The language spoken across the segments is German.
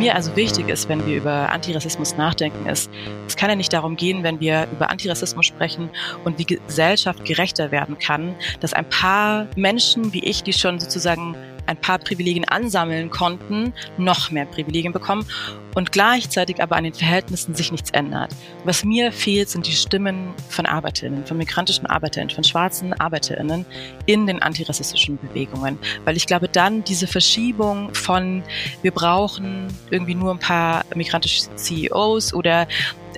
mir also wichtig ist, wenn wir über Antirassismus nachdenken, ist, es kann ja nicht darum gehen, wenn wir über Antirassismus sprechen und wie Gesellschaft gerechter werden kann, dass ein paar Menschen wie ich, die schon sozusagen ein paar Privilegien ansammeln konnten, noch mehr Privilegien bekommen und gleichzeitig aber an den Verhältnissen sich nichts ändert. Was mir fehlt, sind die Stimmen von Arbeiterinnen, von migrantischen Arbeiterinnen, von schwarzen Arbeiterinnen in den antirassistischen Bewegungen. Weil ich glaube, dann diese Verschiebung von, wir brauchen irgendwie nur ein paar migrantische CEOs oder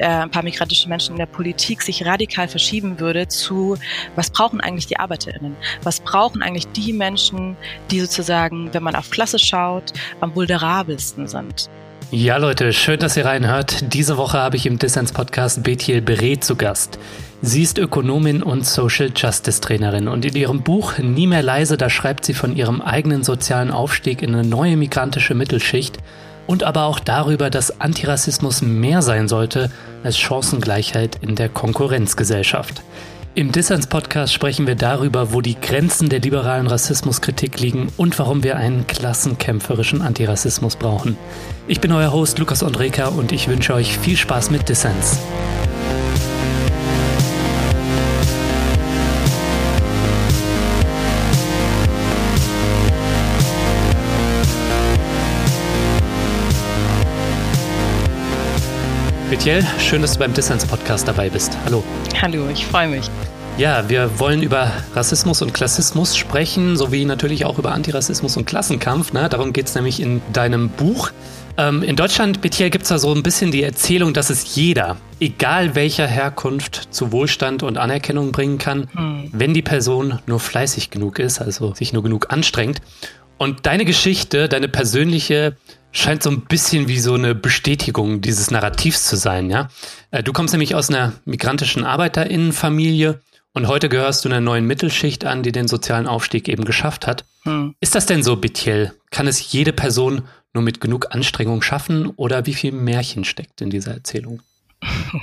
äh, ein paar migrantische Menschen in der Politik sich radikal verschieben würde zu, was brauchen eigentlich die ArbeiterInnen? Was brauchen eigentlich die Menschen, die sozusagen, wenn man auf Klasse schaut, am vulnerabelsten sind? Ja, Leute, schön, dass ihr reinhört. Diese Woche habe ich im Dissens-Podcast Betiel Beret zu Gast. Sie ist Ökonomin und Social Justice Trainerin und in ihrem Buch Nie mehr leise, da schreibt sie von ihrem eigenen sozialen Aufstieg in eine neue migrantische Mittelschicht und aber auch darüber, dass Antirassismus mehr sein sollte als Chancengleichheit in der Konkurrenzgesellschaft. Im Dissens-Podcast sprechen wir darüber, wo die Grenzen der liberalen Rassismuskritik liegen und warum wir einen klassenkämpferischen Antirassismus brauchen. Ich bin euer Host Lukas Andreka und ich wünsche euch viel Spaß mit Dissens. Betiel, schön, dass du beim Dissens Podcast dabei bist. Hallo. Hallo, ich freue mich. Ja, wir wollen über Rassismus und Klassismus sprechen, sowie natürlich auch über Antirassismus und Klassenkampf. Ne? Darum geht es nämlich in deinem Buch. Ähm, in Deutschland, Betiel, gibt es da so ein bisschen die Erzählung, dass es jeder, egal welcher Herkunft, zu Wohlstand und Anerkennung bringen kann, hm. wenn die Person nur fleißig genug ist, also sich nur genug anstrengt. Und deine Geschichte, deine persönliche scheint so ein bisschen wie so eine Bestätigung dieses Narrativs zu sein, ja. Äh, du kommst nämlich aus einer migrantischen Arbeiterinnenfamilie und heute gehörst du einer neuen Mittelschicht an, die den sozialen Aufstieg eben geschafft hat. Hm. Ist das denn so, Bitiel? Kann es jede Person nur mit genug Anstrengung schaffen oder wie viel Märchen steckt in dieser Erzählung?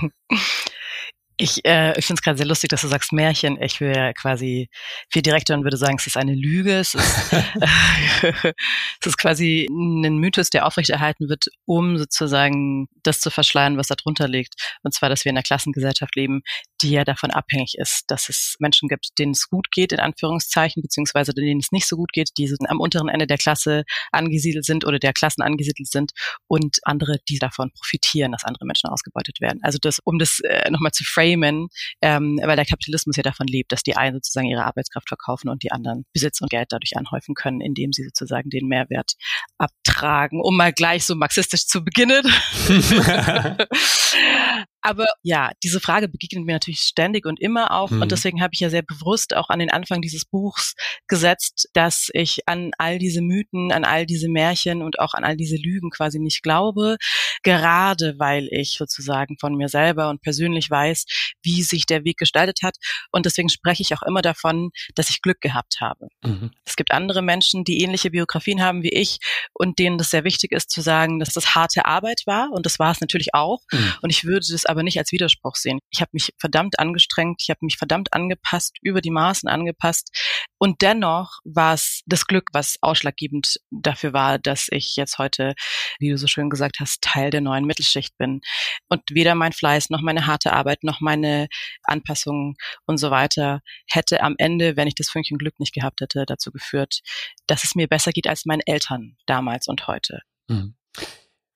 Ich, äh, ich finde es gerade sehr lustig, dass du sagst Märchen. Ich wäre quasi viel direkter und würde sagen, es ist eine Lüge. Es ist, es ist quasi ein Mythos, der aufrechterhalten wird, um sozusagen das zu verschleiern, was da drunter liegt. Und zwar, dass wir in einer Klassengesellschaft leben, die ja davon abhängig ist, dass es Menschen gibt, denen es gut geht, in Anführungszeichen, beziehungsweise denen es nicht so gut geht, die am unteren Ende der Klasse angesiedelt sind oder der Klassen angesiedelt sind und andere, die davon profitieren, dass andere Menschen ausgebeutet werden. Also das, um das äh, nochmal zu framen, framen, ähm, weil der Kapitalismus ja davon lebt, dass die einen sozusagen ihre Arbeitskraft verkaufen und die anderen Besitz und Geld dadurch anhäufen können, indem sie sozusagen den Mehrwert abtragen, um mal gleich so marxistisch zu beginnen. Aber ja, diese Frage begegnet mir natürlich ständig und immer auch. Mhm. Und deswegen habe ich ja sehr bewusst auch an den Anfang dieses Buchs gesetzt, dass ich an all diese Mythen, an all diese Märchen und auch an all diese Lügen quasi nicht glaube. Gerade weil ich sozusagen von mir selber und persönlich weiß, wie sich der Weg gestaltet hat. Und deswegen spreche ich auch immer davon, dass ich Glück gehabt habe. Mhm. Es gibt andere Menschen, die ähnliche Biografien haben wie ich und denen das sehr wichtig ist zu sagen, dass das harte Arbeit war. Und das war es natürlich auch. Mhm. Und ich würde das aber nicht als Widerspruch sehen. Ich habe mich verdammt angestrengt, ich habe mich verdammt angepasst, über die Maßen angepasst. Und dennoch war es das Glück, was ausschlaggebend dafür war, dass ich jetzt heute, wie du so schön gesagt hast, Teil der neuen Mittelschicht bin. Und weder mein Fleiß noch meine harte Arbeit noch meine Anpassungen und so weiter hätte am Ende, wenn ich das Fünkchen Glück nicht gehabt hätte, dazu geführt, dass es mir besser geht als meinen Eltern damals und heute. Mhm.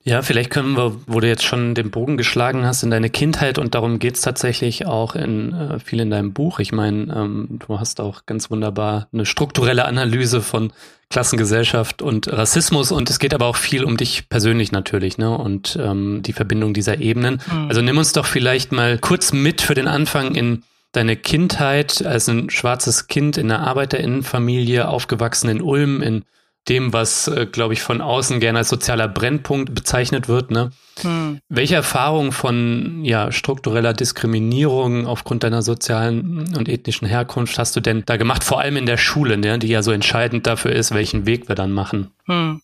Ja, vielleicht können wir, wo du jetzt schon den Bogen geschlagen hast, in deine Kindheit und darum geht's tatsächlich auch in äh, viel in deinem Buch. Ich meine, ähm, du hast auch ganz wunderbar eine strukturelle Analyse von Klassengesellschaft und Rassismus und es geht aber auch viel um dich persönlich natürlich, ne? Und ähm, die Verbindung dieser Ebenen. Mhm. Also nimm uns doch vielleicht mal kurz mit für den Anfang in deine Kindheit als ein schwarzes Kind in einer Arbeiterinnenfamilie, aufgewachsen in Ulm, in dem, was, äh, glaube ich, von außen gerne als sozialer Brennpunkt bezeichnet wird. Ne? Hm. Welche Erfahrung von ja, struktureller Diskriminierung aufgrund deiner sozialen und ethnischen Herkunft hast du denn da gemacht, vor allem in der Schule, ne, die ja so entscheidend dafür ist, welchen Weg wir dann machen? Hm.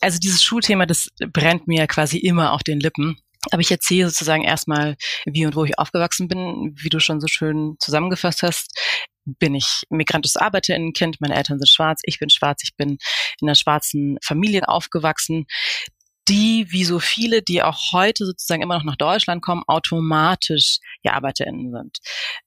Also dieses Schulthema, das brennt mir quasi immer auf den Lippen. Aber ich erzähle sozusagen erstmal, wie und wo ich aufgewachsen bin, wie du schon so schön zusammengefasst hast bin ich migrantisches Arbeiterinnenkind, meine Eltern sind schwarz, ich bin schwarz, ich bin in einer schwarzen Familie aufgewachsen. die, wie so viele, die auch heute sozusagen immer noch nach Deutschland kommen, automatisch ja ArbeiterInnen sind.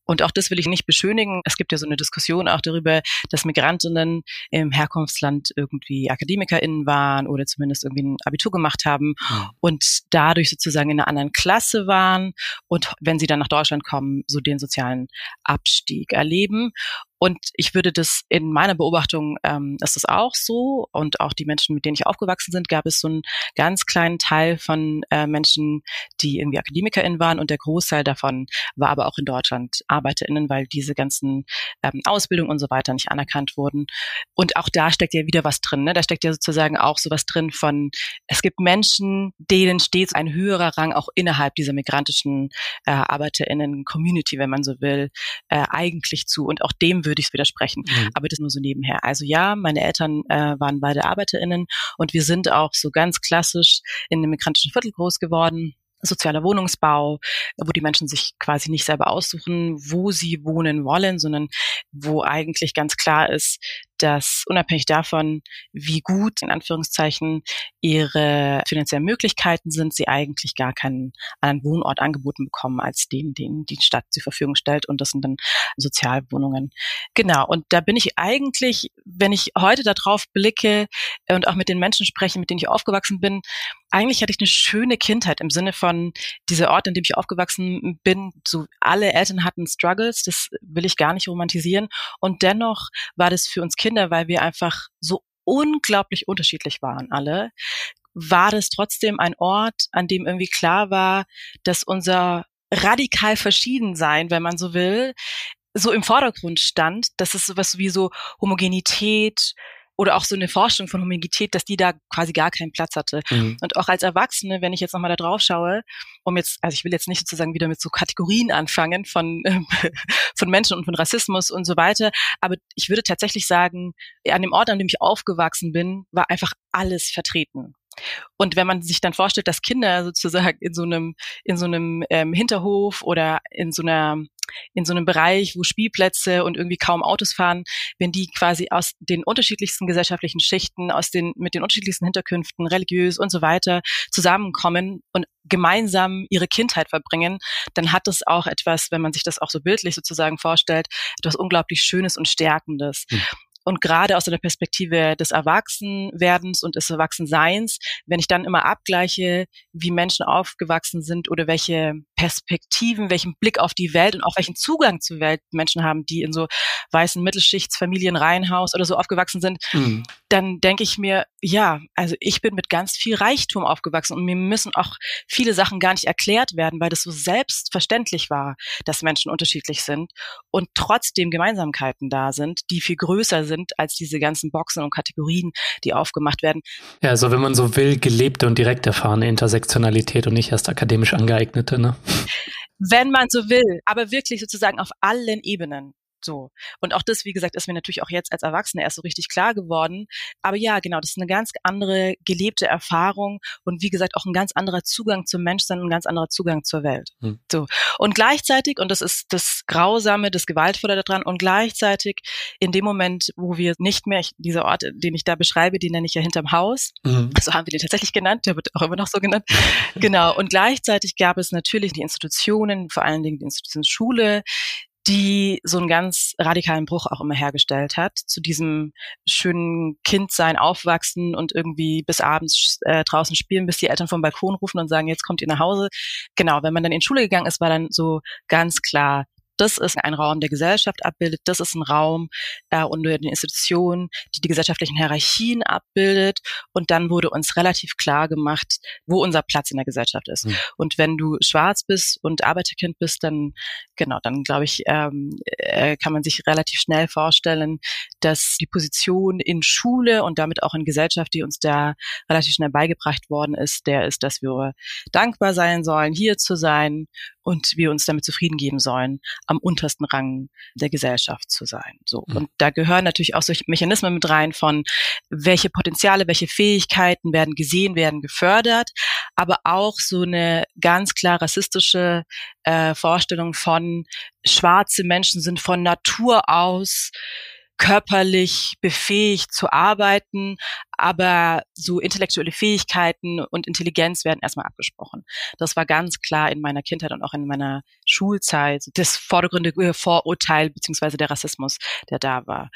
Und auch das will ich nicht beschönigen. Es gibt ja so eine Diskussion auch darüber, dass Migrantinnen im Herkunftsland irgendwie AkademikerInnen waren oder zumindest irgendwie ein Abitur gemacht haben mhm. und dadurch sozusagen in einer anderen Klasse waren und wenn sie dann nach Deutschland kommen, so den sozialen Abstieg erleben. Und ich würde das in meiner Beobachtung ähm, ist das auch so. Und auch die Menschen, mit denen ich aufgewachsen sind, gab es so einen ganz kleinen Teil von äh, Menschen, die irgendwie AkademikerInnen waren und der Großteil davon war aber auch in Deutschland ArbeiterInnen, weil diese ganzen ähm, Ausbildungen und so weiter nicht anerkannt wurden. Und auch da steckt ja wieder was drin. Ne? Da steckt ja sozusagen auch so was drin von, es gibt Menschen, denen steht ein höherer Rang auch innerhalb dieser migrantischen äh, ArbeiterInnen-Community, wenn man so will, äh, eigentlich zu. Und auch dem würde ich es widersprechen. Mhm. Aber das nur so nebenher. Also ja, meine Eltern äh, waren beide ArbeiterInnen und wir sind auch so ganz klassisch in einem migrantischen Viertel groß geworden sozialer Wohnungsbau, wo die Menschen sich quasi nicht selber aussuchen, wo sie wohnen wollen, sondern wo eigentlich ganz klar ist, dass unabhängig davon, wie gut in Anführungszeichen ihre finanziellen Möglichkeiten sind, sie eigentlich gar keinen anderen Wohnort angeboten bekommen als den, den die Stadt zur Verfügung stellt. Und das sind dann Sozialwohnungen. Genau. Und da bin ich eigentlich, wenn ich heute darauf blicke und auch mit den Menschen spreche, mit denen ich aufgewachsen bin, eigentlich hatte ich eine schöne Kindheit im Sinne von dieser Ort, in dem ich aufgewachsen bin. So alle Eltern hatten Struggles, das will ich gar nicht romantisieren. Und dennoch war das für uns weil wir einfach so unglaublich unterschiedlich waren alle, war das trotzdem ein Ort, an dem irgendwie klar war, dass unser radikal verschieden sein, wenn man so will, so im Vordergrund stand, dass es sowas wie so Homogenität, oder auch so eine Forschung von Homogenität, dass die da quasi gar keinen Platz hatte. Mhm. Und auch als Erwachsene, wenn ich jetzt nochmal da drauf schaue, um jetzt, also ich will jetzt nicht sozusagen wieder mit so Kategorien anfangen von, von Menschen und von Rassismus und so weiter, aber ich würde tatsächlich sagen, an dem Ort, an dem ich aufgewachsen bin, war einfach alles vertreten. Und wenn man sich dann vorstellt, dass Kinder sozusagen in so einem in so einem ähm, Hinterhof oder in so einer in so einem Bereich, wo Spielplätze und irgendwie kaum Autos fahren, wenn die quasi aus den unterschiedlichsten gesellschaftlichen Schichten, aus den, mit den unterschiedlichsten Hinterkünften, religiös und so weiter zusammenkommen und gemeinsam ihre Kindheit verbringen, dann hat das auch etwas, wenn man sich das auch so bildlich sozusagen vorstellt, etwas unglaublich Schönes und Stärkendes. Mhm. Und gerade aus der Perspektive des Erwachsenwerdens und des Erwachsenseins, wenn ich dann immer abgleiche, wie Menschen aufgewachsen sind oder welche Perspektiven, welchen Blick auf die Welt und auch welchen Zugang zur Welt Menschen haben, die in so weißen Mittelschichtsfamilien, Reihenhaus oder so aufgewachsen sind, mhm. dann denke ich mir, ja, also ich bin mit ganz viel Reichtum aufgewachsen und mir müssen auch viele Sachen gar nicht erklärt werden, weil das so selbstverständlich war, dass Menschen unterschiedlich sind und trotzdem Gemeinsamkeiten da sind, die viel größer sind sind als diese ganzen Boxen und Kategorien, die aufgemacht werden. Ja, also wenn man so will, gelebte und direkt erfahrene Intersektionalität und nicht erst akademisch angeeignete, ne? Wenn man so will, aber wirklich sozusagen auf allen Ebenen. So. Und auch das, wie gesagt, ist mir natürlich auch jetzt als Erwachsene erst so richtig klar geworden. Aber ja, genau, das ist eine ganz andere gelebte Erfahrung und wie gesagt auch ein ganz anderer Zugang zum Menschsein und ein ganz anderer Zugang zur Welt. Hm. So. Und gleichzeitig, und das ist das Grausame, das Gewaltvolle daran, und gleichzeitig in dem Moment, wo wir nicht mehr, dieser Ort, den ich da beschreibe, den nenne ich ja hinterm Haus. Mhm. So haben wir den tatsächlich genannt, der wird auch immer noch so genannt. genau. Und gleichzeitig gab es natürlich die Institutionen, vor allen Dingen die Institution Schule, die so einen ganz radikalen Bruch auch immer hergestellt hat zu diesem schönen Kindsein, aufwachsen und irgendwie bis abends äh, draußen spielen, bis die Eltern vom Balkon rufen und sagen, jetzt kommt ihr nach Hause. Genau, wenn man dann in Schule gegangen ist, war dann so ganz klar, das ist ein Raum, der Gesellschaft abbildet. Das ist ein Raum äh, und eine Institution, die die gesellschaftlichen Hierarchien abbildet. Und dann wurde uns relativ klar gemacht, wo unser Platz in der Gesellschaft ist. Mhm. Und wenn du schwarz bist und Arbeiterkind bist, dann genau, dann glaube ich, ähm, äh, kann man sich relativ schnell vorstellen, dass die Position in Schule und damit auch in Gesellschaft, die uns da relativ schnell beigebracht worden ist, der ist, dass wir dankbar sein sollen, hier zu sein und wir uns damit zufrieden geben sollen, am untersten Rang der Gesellschaft zu sein. So. Mhm. Und da gehören natürlich auch solche Mechanismen mit rein von, welche Potenziale, welche Fähigkeiten werden gesehen, werden gefördert, aber auch so eine ganz klar rassistische äh, Vorstellung von, schwarze Menschen sind von Natur aus körperlich befähigt zu arbeiten, aber so intellektuelle Fähigkeiten und Intelligenz werden erstmal abgesprochen. Das war ganz klar in meiner Kindheit und auch in meiner Schulzeit das vordergründige Vorurteil beziehungsweise der Rassismus, der da war.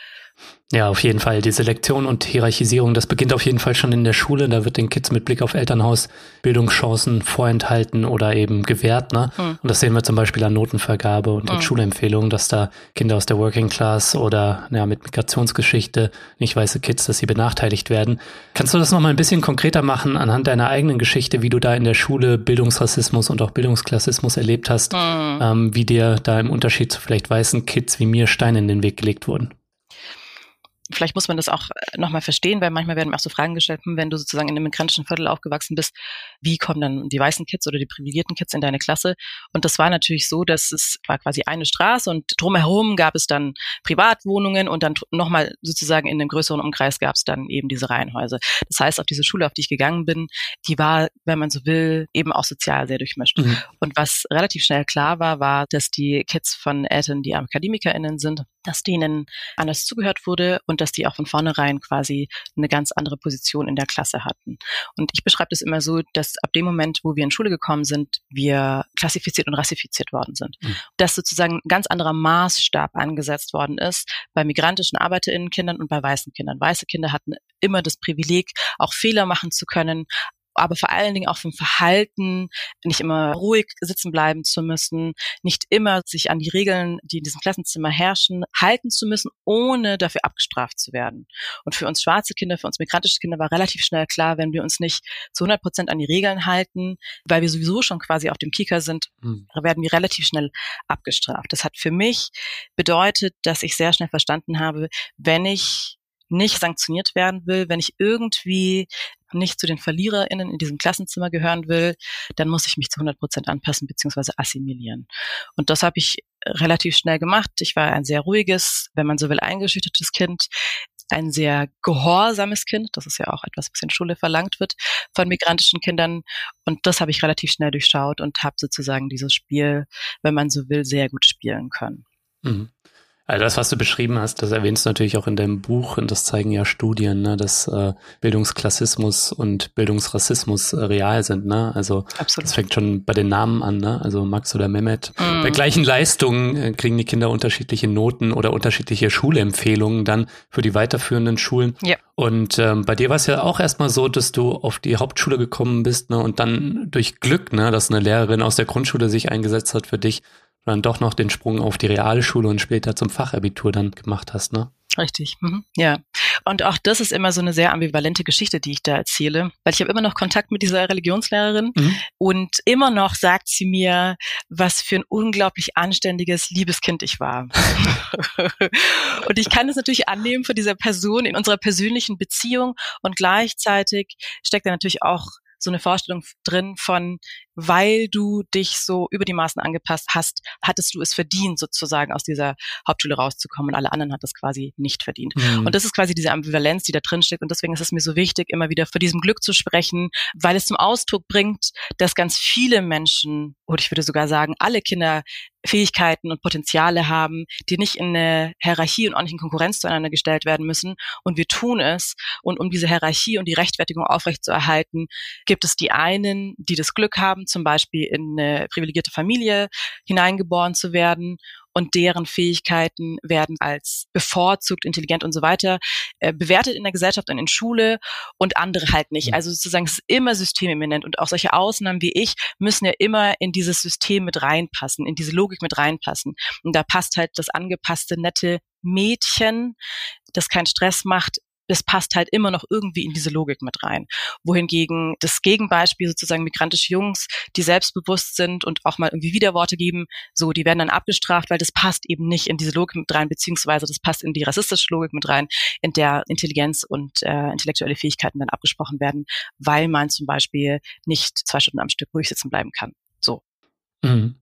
Ja, auf jeden Fall. Die Selektion und Hierarchisierung, das beginnt auf jeden Fall schon in der Schule. Da wird den Kids mit Blick auf Elternhaus Bildungschancen vorenthalten oder eben gewährt. Ne? Hm. Und das sehen wir zum Beispiel an Notenvergabe und hm. in Schulempfehlungen, dass da Kinder aus der Working Class oder ja, mit Migrationsgeschichte, nicht weiße Kids, dass sie benachteiligt werden. Kannst du das nochmal ein bisschen konkreter machen anhand deiner eigenen Geschichte, wie du da in der Schule Bildungsrassismus und auch Bildungsklassismus erlebt hast, hm. ähm, wie dir da im Unterschied zu vielleicht weißen Kids wie mir Steine in den Weg gelegt wurden? vielleicht muss man das auch äh, nochmal verstehen, weil manchmal werden mir auch so Fragen gestellt, hm, wenn du sozusagen in einem migrantischen Viertel aufgewachsen bist, wie kommen dann die weißen Kids oder die privilegierten Kids in deine Klasse? Und das war natürlich so, dass es war quasi eine Straße und drumherum gab es dann Privatwohnungen und dann nochmal sozusagen in einem größeren Umkreis gab es dann eben diese Reihenhäuser. Das heißt, auf diese Schule, auf die ich gegangen bin, die war, wenn man so will, eben auch sozial sehr durchmischt. Mhm. Und was relativ schnell klar war, war, dass die Kids von Eltern, die AkademikerInnen sind, dass denen anders zugehört wurde und dass die auch von vornherein quasi eine ganz andere Position in der Klasse hatten. Und ich beschreibe das immer so, dass ab dem Moment, wo wir in Schule gekommen sind, wir klassifiziert und rassifiziert worden sind. Mhm. Dass sozusagen ein ganz anderer Maßstab angesetzt worden ist bei migrantischen ArbeiterInnen-Kindern und bei weißen Kindern. Weiße Kinder hatten immer das Privileg, auch Fehler machen zu können, aber vor allen Dingen auch vom Verhalten, nicht immer ruhig sitzen bleiben zu müssen, nicht immer sich an die Regeln, die in diesem Klassenzimmer herrschen, halten zu müssen, ohne dafür abgestraft zu werden. Und für uns schwarze Kinder, für uns migrantische Kinder war relativ schnell klar, wenn wir uns nicht zu 100 Prozent an die Regeln halten, weil wir sowieso schon quasi auf dem Kieker sind, mhm. werden wir relativ schnell abgestraft. Das hat für mich bedeutet, dass ich sehr schnell verstanden habe, wenn ich nicht sanktioniert werden will, wenn ich irgendwie nicht zu den VerliererInnen in diesem Klassenzimmer gehören will, dann muss ich mich zu 100 Prozent anpassen bzw. assimilieren. Und das habe ich relativ schnell gemacht. Ich war ein sehr ruhiges, wenn man so will, eingeschüchtertes Kind, ein sehr gehorsames Kind. Das ist ja auch etwas, was in Schule verlangt wird von migrantischen Kindern. Und das habe ich relativ schnell durchschaut und habe sozusagen dieses Spiel, wenn man so will, sehr gut spielen können. Mhm. Also das, was du beschrieben hast, das erwähnst du natürlich auch in deinem Buch und das zeigen ja Studien, ne, dass äh, Bildungsklassismus und Bildungsrassismus äh, real sind. Ne? Also Absolut. das fängt schon bei den Namen an, ne? also Max oder Mehmet. Mm. Bei gleichen Leistungen äh, kriegen die Kinder unterschiedliche Noten oder unterschiedliche Schulempfehlungen dann für die weiterführenden Schulen. Ja. Und ähm, bei dir war es ja auch erstmal so, dass du auf die Hauptschule gekommen bist ne, und dann durch Glück, ne, dass eine Lehrerin aus der Grundschule sich eingesetzt hat für dich, dann doch noch den Sprung auf die Realschule und später zum Fachabitur dann gemacht hast, ne? Richtig, mhm. ja. Und auch das ist immer so eine sehr ambivalente Geschichte, die ich da erzähle, weil ich habe immer noch Kontakt mit dieser Religionslehrerin mhm. und immer noch sagt sie mir, was für ein unglaublich anständiges, liebes Kind ich war. und ich kann es natürlich annehmen von dieser Person in unserer persönlichen Beziehung und gleichzeitig steckt da natürlich auch so eine Vorstellung drin von, weil du dich so über die Maßen angepasst hast, hattest du es verdient, sozusagen aus dieser Hauptschule rauszukommen und alle anderen hat das quasi nicht verdient. Mhm. Und das ist quasi diese Ambivalenz, die da drin steckt und deswegen ist es mir so wichtig, immer wieder für diesem Glück zu sprechen, weil es zum Ausdruck bringt, dass ganz viele Menschen, oder ich würde sogar sagen, alle Kinder Fähigkeiten und Potenziale haben, die nicht in eine Hierarchie und auch nicht in Konkurrenz zueinander gestellt werden müssen. Und wir tun es. Und um diese Hierarchie und die Rechtfertigung aufrechtzuerhalten, gibt es die einen, die das Glück haben, zum Beispiel in eine privilegierte Familie hineingeboren zu werden und deren Fähigkeiten werden als bevorzugt, intelligent und so weiter äh, bewertet in der Gesellschaft und in Schule und andere halt nicht. Mhm. Also sozusagen es ist immer systemimmanent und auch solche Ausnahmen wie ich müssen ja immer in dieses System mit reinpassen, in diese Logik mit reinpassen. Und da passt halt das angepasste, nette Mädchen, das keinen Stress macht, das passt halt immer noch irgendwie in diese Logik mit rein. Wohingegen das Gegenbeispiel sozusagen migrantische Jungs, die selbstbewusst sind und auch mal irgendwie Widerworte geben, so, die werden dann abgestraft, weil das passt eben nicht in diese Logik mit rein, beziehungsweise das passt in die rassistische Logik mit rein, in der Intelligenz und äh, intellektuelle Fähigkeiten dann abgesprochen werden, weil man zum Beispiel nicht zwei Stunden am Stück ruhig sitzen bleiben kann. Mhm.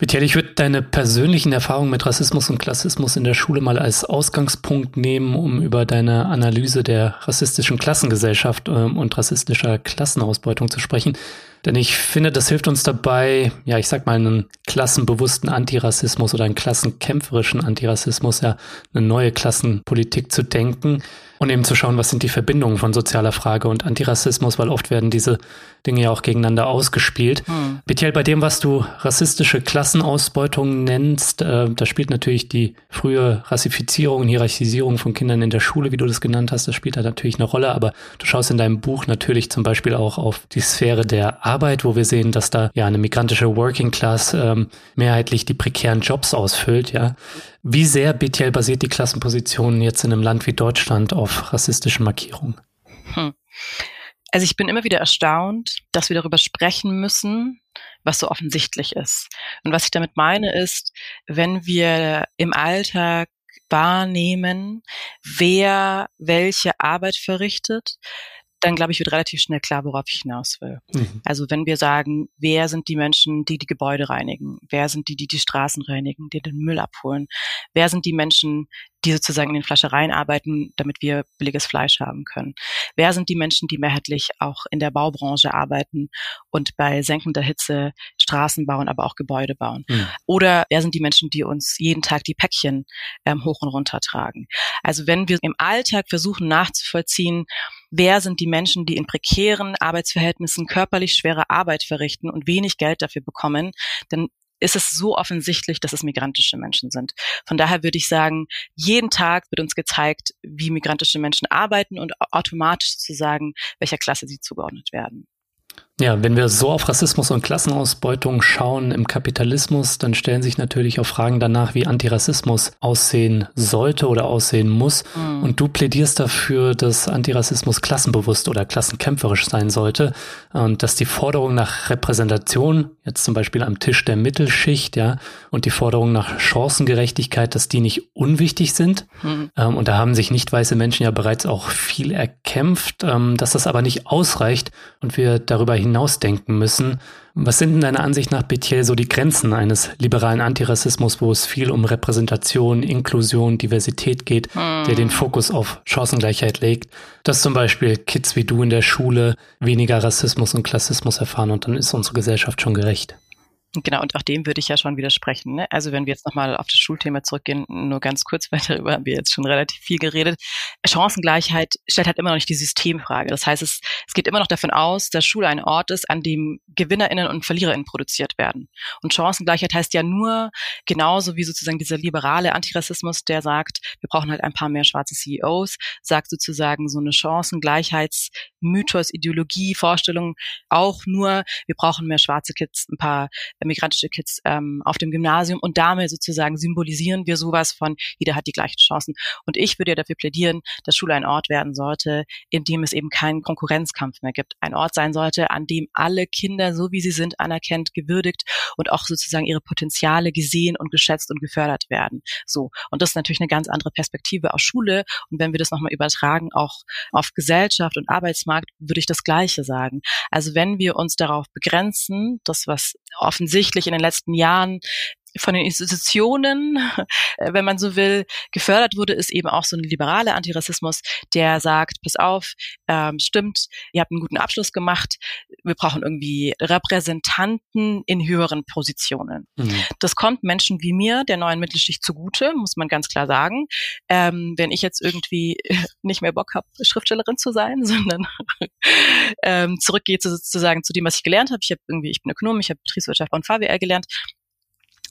Michael, ich würde deine persönlichen Erfahrungen mit Rassismus und Klassismus in der Schule mal als Ausgangspunkt nehmen, um über deine Analyse der rassistischen Klassengesellschaft ähm, und rassistischer Klassenausbeutung zu sprechen. Denn ich finde, das hilft uns dabei, ja, ich sag mal, einen klassenbewussten Antirassismus oder einen klassenkämpferischen Antirassismus, ja, eine neue Klassenpolitik zu denken. Und eben zu schauen, was sind die Verbindungen von sozialer Frage und Antirassismus, weil oft werden diese Dinge ja auch gegeneinander ausgespielt. Hm. Betiel, bei dem, was du rassistische Klassenausbeutung nennst, äh, da spielt natürlich die frühe Rassifizierung und Hierarchisierung von Kindern in der Schule, wie du das genannt hast, das spielt da natürlich eine Rolle, aber du schaust in deinem Buch natürlich zum Beispiel auch auf die Sphäre der Arbeit, wo wir sehen, dass da ja eine migrantische Working Class ähm, mehrheitlich die prekären Jobs ausfüllt, ja. Wie sehr BTL basiert die Klassenposition jetzt in einem Land wie Deutschland auf rassistischen Markierungen? Hm. Also ich bin immer wieder erstaunt, dass wir darüber sprechen müssen, was so offensichtlich ist. Und was ich damit meine ist, wenn wir im Alltag wahrnehmen, wer welche Arbeit verrichtet, dann glaube ich, wird relativ schnell klar, worauf ich hinaus will. Mhm. Also wenn wir sagen, wer sind die Menschen, die die Gebäude reinigen? Wer sind die, die die Straßen reinigen, die den Müll abholen? Wer sind die Menschen, die sozusagen in den Flaschereien arbeiten, damit wir billiges Fleisch haben können? Wer sind die Menschen, die mehrheitlich auch in der Baubranche arbeiten und bei senkender Hitze Straßen bauen, aber auch Gebäude bauen? Mhm. Oder wer sind die Menschen, die uns jeden Tag die Päckchen ähm, hoch und runter tragen? Also wenn wir im Alltag versuchen nachzuvollziehen, wer sind die Menschen, die in prekären Arbeitsverhältnissen körperlich schwere Arbeit verrichten und wenig Geld dafür bekommen, dann ist es so offensichtlich, dass es migrantische Menschen sind. Von daher würde ich sagen, jeden Tag wird uns gezeigt, wie migrantische Menschen arbeiten und automatisch zu sagen, welcher Klasse sie zugeordnet werden. Ja, wenn wir so auf Rassismus und Klassenausbeutung schauen im Kapitalismus, dann stellen sich natürlich auch Fragen danach, wie Antirassismus aussehen sollte oder aussehen muss. Mhm. Und du plädierst dafür, dass Antirassismus klassenbewusst oder klassenkämpferisch sein sollte und dass die Forderung nach Repräsentation, jetzt zum Beispiel am Tisch der Mittelschicht, ja, und die Forderung nach Chancengerechtigkeit, dass die nicht unwichtig sind. Mhm. Ähm, und da haben sich nicht weiße Menschen ja bereits auch viel erkämpft, ähm, dass das aber nicht ausreicht und wir darüber hinaus hinausdenken müssen. Was sind in deiner Ansicht nach Betiel so die Grenzen eines liberalen Antirassismus, wo es viel um Repräsentation, Inklusion, Diversität geht, hm. der den Fokus auf Chancengleichheit legt, dass zum Beispiel Kids wie du in der Schule weniger Rassismus und Klassismus erfahren und dann ist unsere Gesellschaft schon gerecht? Genau, und auch dem würde ich ja schon widersprechen. Ne? Also wenn wir jetzt nochmal auf das Schulthema zurückgehen, nur ganz kurz, weil darüber haben wir jetzt schon relativ viel geredet. Chancengleichheit stellt halt immer noch nicht die Systemfrage. Das heißt, es, es geht immer noch davon aus, dass Schule ein Ort ist, an dem GewinnerInnen und VerliererInnen produziert werden. Und Chancengleichheit heißt ja nur genauso wie sozusagen dieser liberale Antirassismus, der sagt, wir brauchen halt ein paar mehr schwarze CEOs, sagt sozusagen so eine Chancengleichheitsmythos, Ideologie, Vorstellung auch nur, wir brauchen mehr schwarze Kids, ein paar migrantische Kids ähm, auf dem Gymnasium und damit sozusagen symbolisieren wir sowas von, jeder hat die gleichen Chancen. Und ich würde ja dafür plädieren, dass Schule ein Ort werden sollte, in dem es eben keinen Konkurrenzkampf mehr gibt. Ein Ort sein sollte, an dem alle Kinder, so wie sie sind, anerkennt, gewürdigt und auch sozusagen ihre Potenziale gesehen und geschätzt und gefördert werden. So. Und das ist natürlich eine ganz andere Perspektive aus Schule. Und wenn wir das nochmal übertragen, auch auf Gesellschaft und Arbeitsmarkt, würde ich das Gleiche sagen. Also wenn wir uns darauf begrenzen, das, was offensichtlich offensichtlich in den letzten Jahren von den Institutionen, äh, wenn man so will, gefördert wurde, ist eben auch so ein liberaler Antirassismus, der sagt, pass auf, ähm, stimmt, ihr habt einen guten Abschluss gemacht, wir brauchen irgendwie Repräsentanten in höheren Positionen. Mhm. Das kommt Menschen wie mir, der neuen Mittelschicht, zugute, muss man ganz klar sagen. Ähm, wenn ich jetzt irgendwie nicht mehr Bock habe, Schriftstellerin zu sein, sondern ähm, zurückgehe sozusagen zu dem, was ich gelernt habe. Ich habe irgendwie, ich bin Ökonom, ich habe Betriebswirtschaft und VWL gelernt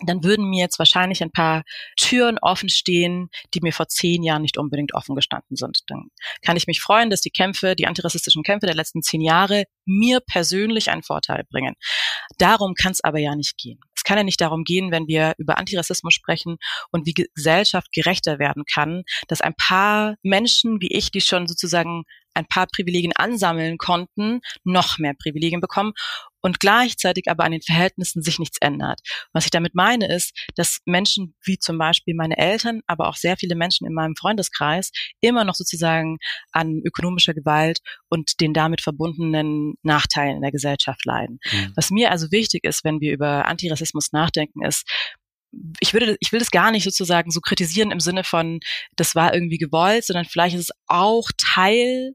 dann würden mir jetzt wahrscheinlich ein paar Türen offen stehen, die mir vor zehn Jahren nicht unbedingt offen gestanden sind. Dann kann ich mich freuen, dass die Kämpfe, die antirassistischen Kämpfe der letzten zehn Jahre mir persönlich einen Vorteil bringen. Darum kann es aber ja nicht gehen. Es kann ja nicht darum gehen, wenn wir über Antirassismus sprechen und wie Gesellschaft gerechter werden kann, dass ein paar Menschen wie ich, die schon sozusagen ein paar Privilegien ansammeln konnten, noch mehr Privilegien bekommen und gleichzeitig aber an den Verhältnissen sich nichts ändert. Was ich damit meine ist, dass Menschen wie zum Beispiel meine Eltern, aber auch sehr viele Menschen in meinem Freundeskreis immer noch sozusagen an ökonomischer Gewalt und den damit verbundenen Nachteilen in der Gesellschaft leiden. Mhm. Was mir also wichtig ist, wenn wir über Antirassismus nachdenken, ist, ich würde, ich will das gar nicht sozusagen so kritisieren im Sinne von, das war irgendwie gewollt, sondern vielleicht ist es auch Teil,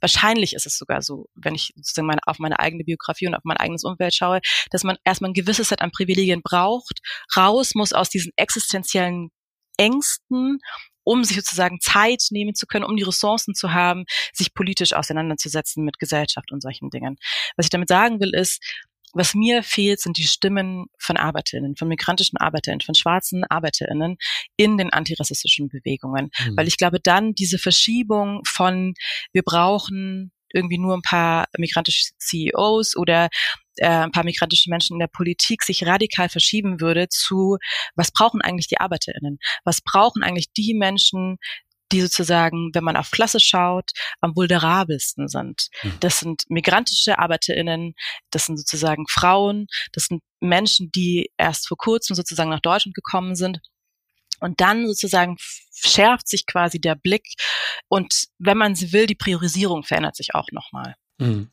wahrscheinlich ist es sogar so, wenn ich sozusagen meine, auf meine eigene Biografie und auf mein eigenes Umfeld schaue, dass man erstmal ein gewisses Set an Privilegien braucht, raus muss aus diesen existenziellen Ängsten um sich sozusagen Zeit nehmen zu können, um die Ressourcen zu haben, sich politisch auseinanderzusetzen mit Gesellschaft und solchen Dingen. Was ich damit sagen will, ist, was mir fehlt, sind die Stimmen von Arbeiterinnen, von migrantischen Arbeiterinnen, von schwarzen Arbeiterinnen in den antirassistischen Bewegungen. Mhm. Weil ich glaube, dann diese Verschiebung von, wir brauchen irgendwie nur ein paar migrantische CEOs oder äh, ein paar migrantische Menschen in der Politik sich radikal verschieben würde zu, was brauchen eigentlich die ArbeiterInnen? Was brauchen eigentlich die Menschen, die sozusagen, wenn man auf Klasse schaut, am vulnerabelsten sind. Mhm. Das sind migrantische ArbeiterInnen, das sind sozusagen Frauen, das sind Menschen, die erst vor kurzem sozusagen nach Deutschland gekommen sind. Und dann sozusagen schärft sich quasi der Blick und wenn man sie will, die Priorisierung verändert sich auch nochmal. Mhm.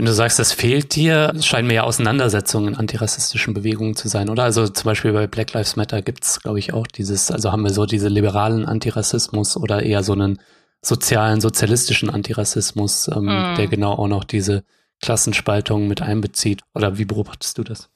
Wenn du sagst, das fehlt dir, es scheinen mir ja Auseinandersetzungen in antirassistischen Bewegungen zu sein, oder? Also zum Beispiel bei Black Lives Matter gibt's, glaube ich, auch dieses, also haben wir so diese liberalen Antirassismus oder eher so einen sozialen, sozialistischen Antirassismus, ähm, mm. der genau auch noch diese Klassenspaltung mit einbezieht. Oder wie beobachtest du das?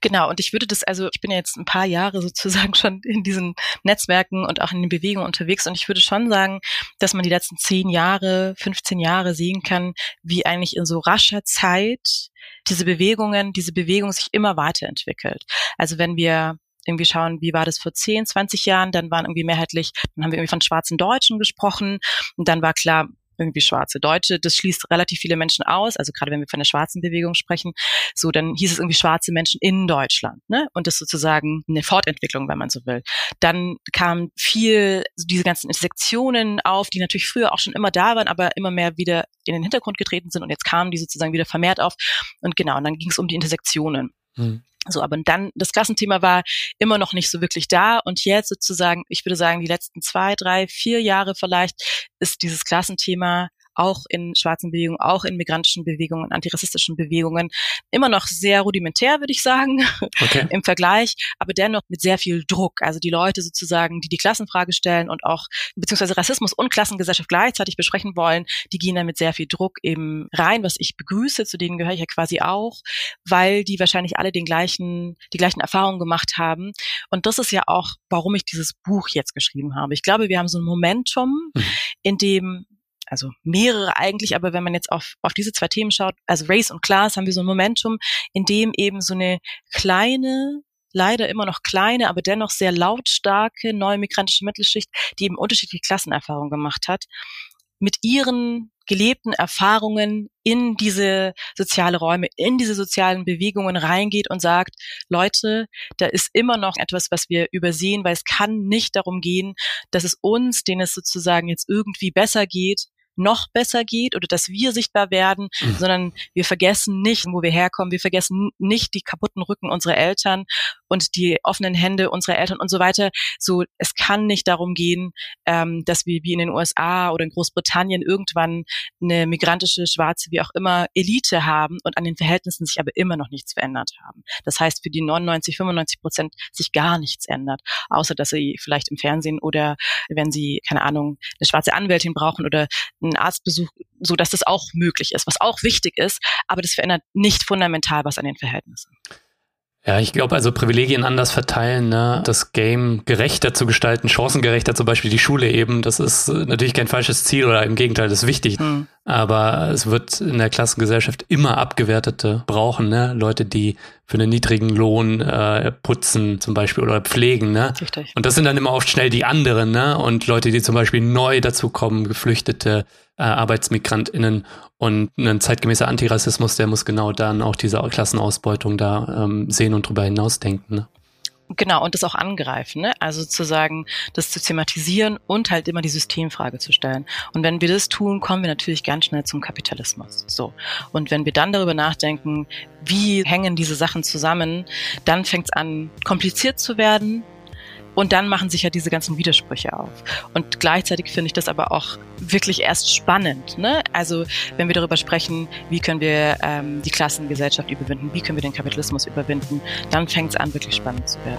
Genau, und ich würde das, also ich bin ja jetzt ein paar Jahre sozusagen schon in diesen Netzwerken und auch in den Bewegungen unterwegs und ich würde schon sagen, dass man die letzten zehn Jahre, 15 Jahre sehen kann, wie eigentlich in so rascher Zeit diese Bewegungen, diese Bewegung sich immer weiterentwickelt. Also wenn wir irgendwie schauen, wie war das vor 10, 20 Jahren, dann waren irgendwie mehrheitlich, dann haben wir irgendwie von schwarzen Deutschen gesprochen und dann war klar, irgendwie schwarze Deutsche. Das schließt relativ viele Menschen aus. Also gerade wenn wir von der schwarzen Bewegung sprechen, so dann hieß es irgendwie schwarze Menschen in Deutschland. Ne? Und das sozusagen eine Fortentwicklung, wenn man so will. Dann kam viel diese ganzen Intersektionen auf, die natürlich früher auch schon immer da waren, aber immer mehr wieder in den Hintergrund getreten sind und jetzt kamen die sozusagen wieder vermehrt auf. Und genau, und dann ging es um die Intersektionen. Hm. So, aber dann, das Klassenthema war immer noch nicht so wirklich da. Und jetzt sozusagen, ich würde sagen, die letzten zwei, drei, vier Jahre vielleicht ist dieses Klassenthema auch in schwarzen Bewegungen, auch in migrantischen Bewegungen, antirassistischen Bewegungen, immer noch sehr rudimentär, würde ich sagen, okay. im Vergleich, aber dennoch mit sehr viel Druck. Also die Leute sozusagen, die die Klassenfrage stellen und auch beziehungsweise Rassismus und Klassengesellschaft gleichzeitig besprechen wollen, die gehen da mit sehr viel Druck eben rein, was ich begrüße, zu denen gehöre ich ja quasi auch, weil die wahrscheinlich alle den gleichen, die gleichen Erfahrungen gemacht haben. Und das ist ja auch, warum ich dieses Buch jetzt geschrieben habe. Ich glaube, wir haben so ein Momentum, mhm. in dem also mehrere eigentlich, aber wenn man jetzt auf, auf diese zwei Themen schaut, also Race und Class, haben wir so ein Momentum, in dem eben so eine kleine leider immer noch kleine, aber dennoch sehr lautstarke neue migrantische Mittelschicht, die eben unterschiedliche Klassenerfahrungen gemacht hat, mit ihren gelebten Erfahrungen in diese soziale Räume, in diese sozialen Bewegungen reingeht und sagt, Leute, da ist immer noch etwas, was wir übersehen, weil es kann nicht darum gehen, dass es uns, denen es sozusagen jetzt irgendwie besser geht, noch besser geht oder dass wir sichtbar werden, mhm. sondern wir vergessen nicht, wo wir herkommen, wir vergessen nicht die kaputten Rücken unserer Eltern und die offenen Hände unserer Eltern und so weiter. So, es kann nicht darum gehen, ähm, dass wir wie in den USA oder in Großbritannien irgendwann eine migrantische, schwarze, wie auch immer, Elite haben und an den Verhältnissen sich aber immer noch nichts verändert haben. Das heißt, für die 99, 95 Prozent sich gar nichts ändert, außer dass sie vielleicht im Fernsehen oder wenn sie, keine Ahnung, eine schwarze Anwältin brauchen oder einen Arztbesuch, so dass das auch möglich ist, was auch wichtig ist, aber das verändert nicht fundamental was an den Verhältnissen. Ja, ich glaube, also Privilegien anders verteilen, ne? das Game gerechter zu gestalten, chancengerechter, zum Beispiel die Schule eben, das ist natürlich kein falsches Ziel oder im Gegenteil, das ist wichtig. Hm. Aber es wird in der Klassengesellschaft immer Abgewertete brauchen, ne? Leute, die für einen niedrigen Lohn äh, putzen zum Beispiel oder pflegen. Ne? Richtig. Und das sind dann immer oft schnell die anderen, ne? Und Leute, die zum Beispiel neu dazukommen, Geflüchtete, äh, ArbeitsmigrantInnen und ein zeitgemäßer Antirassismus, der muss genau dann auch diese Klassenausbeutung da ähm, sehen und drüber hinausdenken. Ne? Genau, und das auch angreifen, ne? Also zu sagen, das zu thematisieren und halt immer die Systemfrage zu stellen. Und wenn wir das tun, kommen wir natürlich ganz schnell zum Kapitalismus. So. Und wenn wir dann darüber nachdenken, wie hängen diese Sachen zusammen, dann fängt es an, kompliziert zu werden, und dann machen sich ja diese ganzen Widersprüche auf. Und gleichzeitig finde ich das aber auch wirklich erst spannend. Ne? Also wenn wir darüber sprechen, wie können wir ähm, die Klassengesellschaft überwinden, wie können wir den Kapitalismus überwinden, dann fängt es an, wirklich spannend zu werden.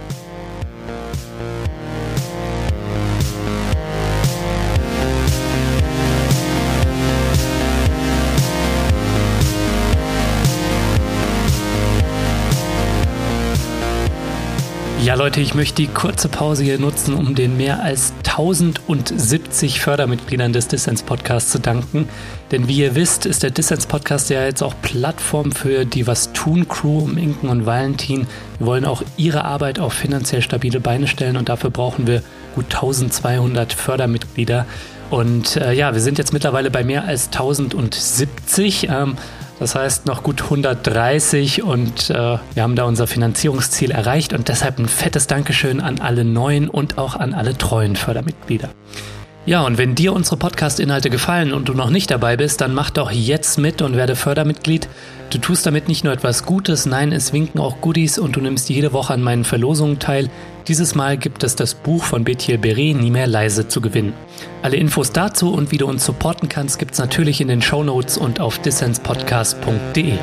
Ja, Leute, ich möchte die kurze Pause hier nutzen, um den mehr als 1070 Fördermitgliedern des Dissens Podcasts zu danken. Denn wie ihr wisst, ist der Dissens Podcast ja jetzt auch Plattform für die Was tun Crew um Inken und Valentin. Wir wollen auch ihre Arbeit auf finanziell stabile Beine stellen und dafür brauchen wir gut 1200 Fördermitglieder. Und äh, ja, wir sind jetzt mittlerweile bei mehr als 1070. Ähm, das heißt noch gut 130 und äh, wir haben da unser Finanzierungsziel erreicht und deshalb ein fettes Dankeschön an alle neuen und auch an alle treuen Fördermitglieder. Ja, und wenn dir unsere Podcast-Inhalte gefallen und du noch nicht dabei bist, dann mach doch jetzt mit und werde Fördermitglied. Du tust damit nicht nur etwas Gutes, nein, es winken auch Goodies und du nimmst jede Woche an meinen Verlosungen teil. Dieses Mal gibt es das Buch von Bethiel Beret Nie mehr leise zu gewinnen. Alle Infos dazu und wie du uns supporten kannst, gibt's natürlich in den Show Notes und auf dissenspodcast.de.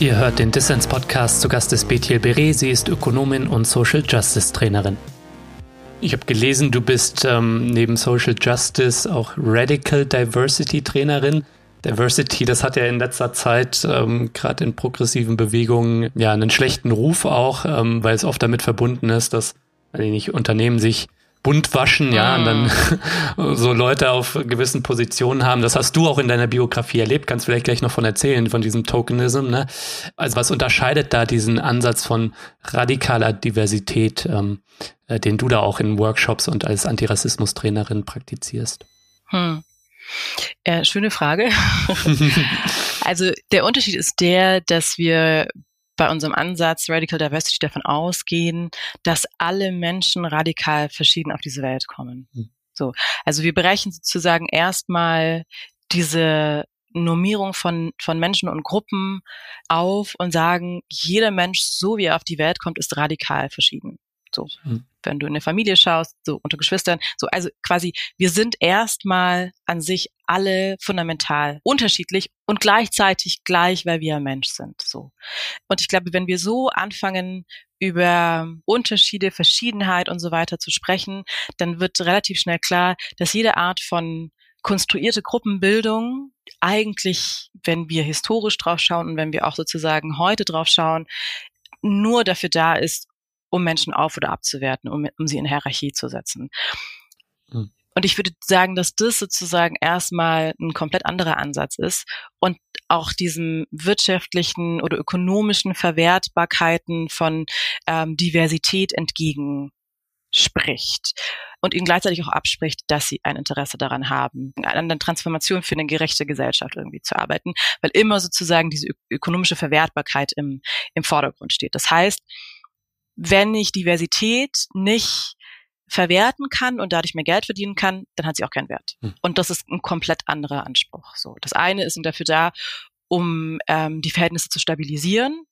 Ihr hört den Dissens-Podcast. Zu Gast ist Bethiel Beret. Sie ist Ökonomin und Social Justice Trainerin. Ich habe gelesen, du bist ähm, neben Social Justice auch Radical Diversity Trainerin. Diversity, das hat ja in letzter Zeit ähm, gerade in progressiven Bewegungen ja einen schlechten Ruf auch, ähm, weil es oft damit verbunden ist, dass also nicht, Unternehmen sich bunt waschen, ja, und dann ah. so Leute auf gewissen Positionen haben. Das hast du auch in deiner Biografie erlebt, kannst vielleicht gleich noch von erzählen, von diesem Tokenism, ne? Also was unterscheidet da diesen Ansatz von radikaler Diversität, ähm, äh, den du da auch in Workshops und als Antirassismus-Trainerin praktizierst? Hm. Ja, schöne Frage. also der Unterschied ist der, dass wir bei unserem Ansatz Radical Diversity davon ausgehen, dass alle Menschen radikal verschieden auf diese Welt kommen. Mhm. So. Also wir brechen sozusagen erstmal diese Normierung von, von Menschen und Gruppen auf und sagen, jeder Mensch, so wie er auf die Welt kommt, ist radikal verschieden. So, mhm. wenn du in eine Familie schaust, so unter Geschwistern, so, also quasi, wir sind erstmal an sich alle fundamental unterschiedlich und gleichzeitig gleich, weil wir Mensch sind, so. Und ich glaube, wenn wir so anfangen, über Unterschiede, Verschiedenheit und so weiter zu sprechen, dann wird relativ schnell klar, dass jede Art von konstruierte Gruppenbildung eigentlich, wenn wir historisch drauf schauen und wenn wir auch sozusagen heute drauf schauen, nur dafür da ist, um Menschen auf- oder abzuwerten, um, um sie in Hierarchie zu setzen. Mhm. Und ich würde sagen, dass das sozusagen erstmal ein komplett anderer Ansatz ist und auch diesen wirtschaftlichen oder ökonomischen Verwertbarkeiten von ähm, Diversität entgegenspricht und ihnen gleichzeitig auch abspricht, dass sie ein Interesse daran haben, an der Transformation für eine gerechte Gesellschaft irgendwie zu arbeiten, weil immer sozusagen diese ökonomische Verwertbarkeit im, im Vordergrund steht. Das heißt, wenn ich Diversität nicht verwerten kann und dadurch mehr Geld verdienen kann, dann hat sie auch keinen Wert. Hm. Und das ist ein komplett anderer Anspruch. So, das eine ist dafür da, um ähm, die Verhältnisse zu stabilisieren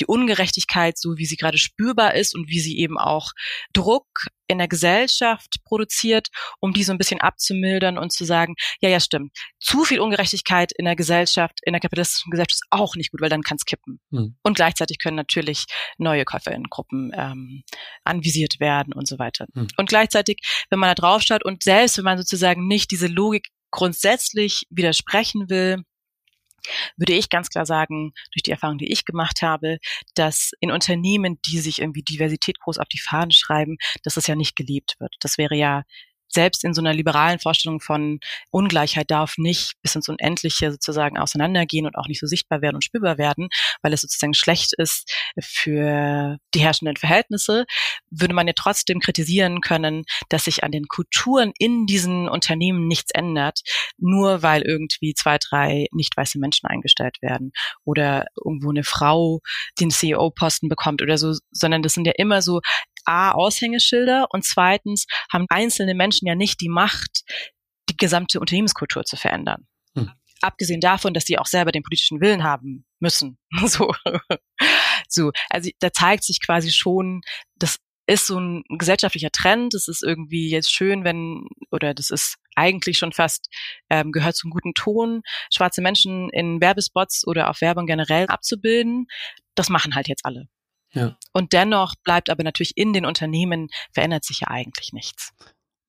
die Ungerechtigkeit, so wie sie gerade spürbar ist und wie sie eben auch Druck in der Gesellschaft produziert, um die so ein bisschen abzumildern und zu sagen, ja, ja, stimmt. Zu viel Ungerechtigkeit in der Gesellschaft, in der kapitalistischen Gesellschaft ist auch nicht gut, weil dann kann es kippen. Mhm. Und gleichzeitig können natürlich neue Käuferinnengruppen ähm, anvisiert werden und so weiter. Mhm. Und gleichzeitig, wenn man da drauf schaut und selbst wenn man sozusagen nicht diese Logik grundsätzlich widersprechen will, würde ich ganz klar sagen, durch die Erfahrung, die ich gemacht habe, dass in Unternehmen, die sich irgendwie Diversität groß auf die Fahnen schreiben, dass das ja nicht gelebt wird. Das wäre ja selbst in so einer liberalen Vorstellung von Ungleichheit darf nicht bis ins Unendliche sozusagen auseinandergehen und auch nicht so sichtbar werden und spürbar werden, weil es sozusagen schlecht ist für die herrschenden Verhältnisse, würde man ja trotzdem kritisieren können, dass sich an den Kulturen in diesen Unternehmen nichts ändert, nur weil irgendwie zwei, drei nicht weiße Menschen eingestellt werden oder irgendwo eine Frau den CEO-Posten bekommt oder so, sondern das sind ja immer so A, Aushängeschilder und zweitens haben einzelne Menschen ja nicht die Macht, die gesamte Unternehmenskultur zu verändern. Hm. Abgesehen davon, dass sie auch selber den politischen Willen haben müssen. so. so. Also da zeigt sich quasi schon, das ist so ein gesellschaftlicher Trend. Es ist irgendwie jetzt schön, wenn, oder das ist eigentlich schon fast, ähm, gehört zum guten Ton, schwarze Menschen in Werbespots oder auf Werbung generell abzubilden. Das machen halt jetzt alle. Ja. Und dennoch bleibt aber natürlich in den Unternehmen, verändert sich ja eigentlich nichts.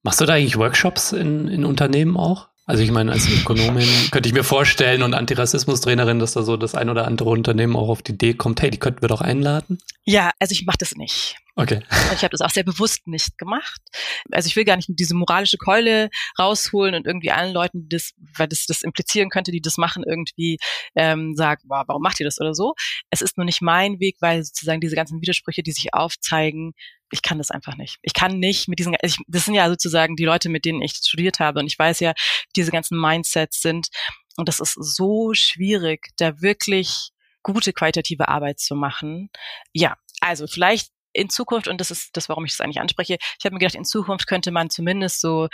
Machst du da eigentlich Workshops in, in Unternehmen auch? Also ich meine, als Ökonomin könnte ich mir vorstellen und Antirassismus-Trainerin, dass da so das ein oder andere Unternehmen auch auf die Idee kommt, hey, die könnten wir doch einladen. Ja, also ich mache das nicht. Okay. Ich habe das auch sehr bewusst nicht gemacht. Also ich will gar nicht diese moralische Keule rausholen und irgendwie allen Leuten, die das, weil das das implizieren könnte, die das machen, irgendwie ähm, sagen, wow, warum macht ihr das oder so. Es ist nur nicht mein Weg, weil sozusagen diese ganzen Widersprüche, die sich aufzeigen, ich kann das einfach nicht. Ich kann nicht mit diesen, ich, das sind ja sozusagen die Leute, mit denen ich studiert habe und ich weiß ja, diese ganzen Mindsets sind und das ist so schwierig, da wirklich gute qualitative Arbeit zu machen. Ja, also vielleicht in Zukunft, und das ist das, warum ich das eigentlich anspreche, ich habe mir gedacht, in Zukunft könnte man zumindest so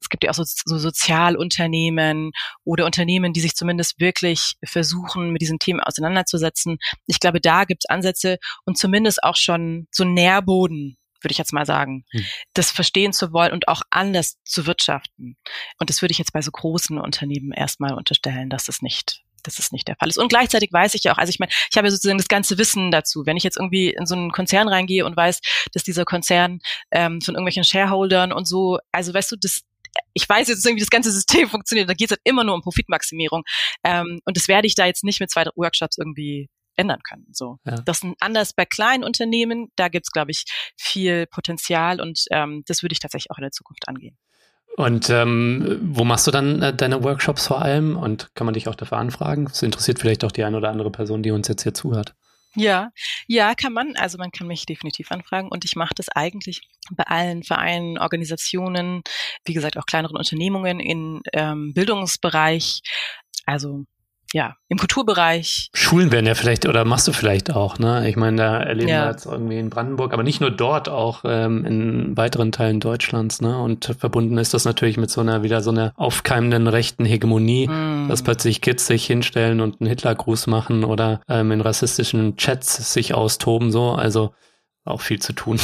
es gibt ja auch so, so Sozialunternehmen oder Unternehmen, die sich zumindest wirklich versuchen, mit diesen Themen auseinanderzusetzen. Ich glaube, da gibt es Ansätze und zumindest auch schon so Nährboden, würde ich jetzt mal sagen, hm. das verstehen zu wollen und auch anders zu wirtschaften. Und das würde ich jetzt bei so großen Unternehmen erstmal unterstellen, dass das nicht dass es nicht der Fall ist. Und gleichzeitig weiß ich ja auch, also ich meine, ich habe ja sozusagen das ganze Wissen dazu. Wenn ich jetzt irgendwie in so einen Konzern reingehe und weiß, dass dieser Konzern ähm, von irgendwelchen Shareholdern und so, also weißt du, das, ich weiß jetzt irgendwie, das ganze System funktioniert, da geht es halt immer nur um Profitmaximierung. Ähm, und das werde ich da jetzt nicht mit zwei Workshops irgendwie ändern können. So, ja. das ist anders bei kleinen Unternehmen. Da gibt's, glaube ich, viel Potenzial und ähm, das würde ich tatsächlich auch in der Zukunft angehen. Und ähm, wo machst du dann äh, deine Workshops vor allem? Und kann man dich auch dafür anfragen? Das interessiert vielleicht auch die eine oder andere Person, die uns jetzt hier zuhört. Ja, ja, kann man. Also man kann mich definitiv anfragen und ich mache das eigentlich bei allen Vereinen, Organisationen, wie gesagt auch kleineren Unternehmungen im ähm, Bildungsbereich. Also ja, im Kulturbereich. Schulen werden ja vielleicht, oder machst du vielleicht auch, ne? Ich meine, da erleben ja. wir jetzt irgendwie in Brandenburg, aber nicht nur dort, auch ähm, in weiteren Teilen Deutschlands, ne? Und verbunden ist das natürlich mit so einer, wieder so einer aufkeimenden rechten Hegemonie, mm. dass plötzlich Kids sich hinstellen und einen Hitlergruß machen oder ähm, in rassistischen Chats sich austoben, so. Also auch viel zu tun.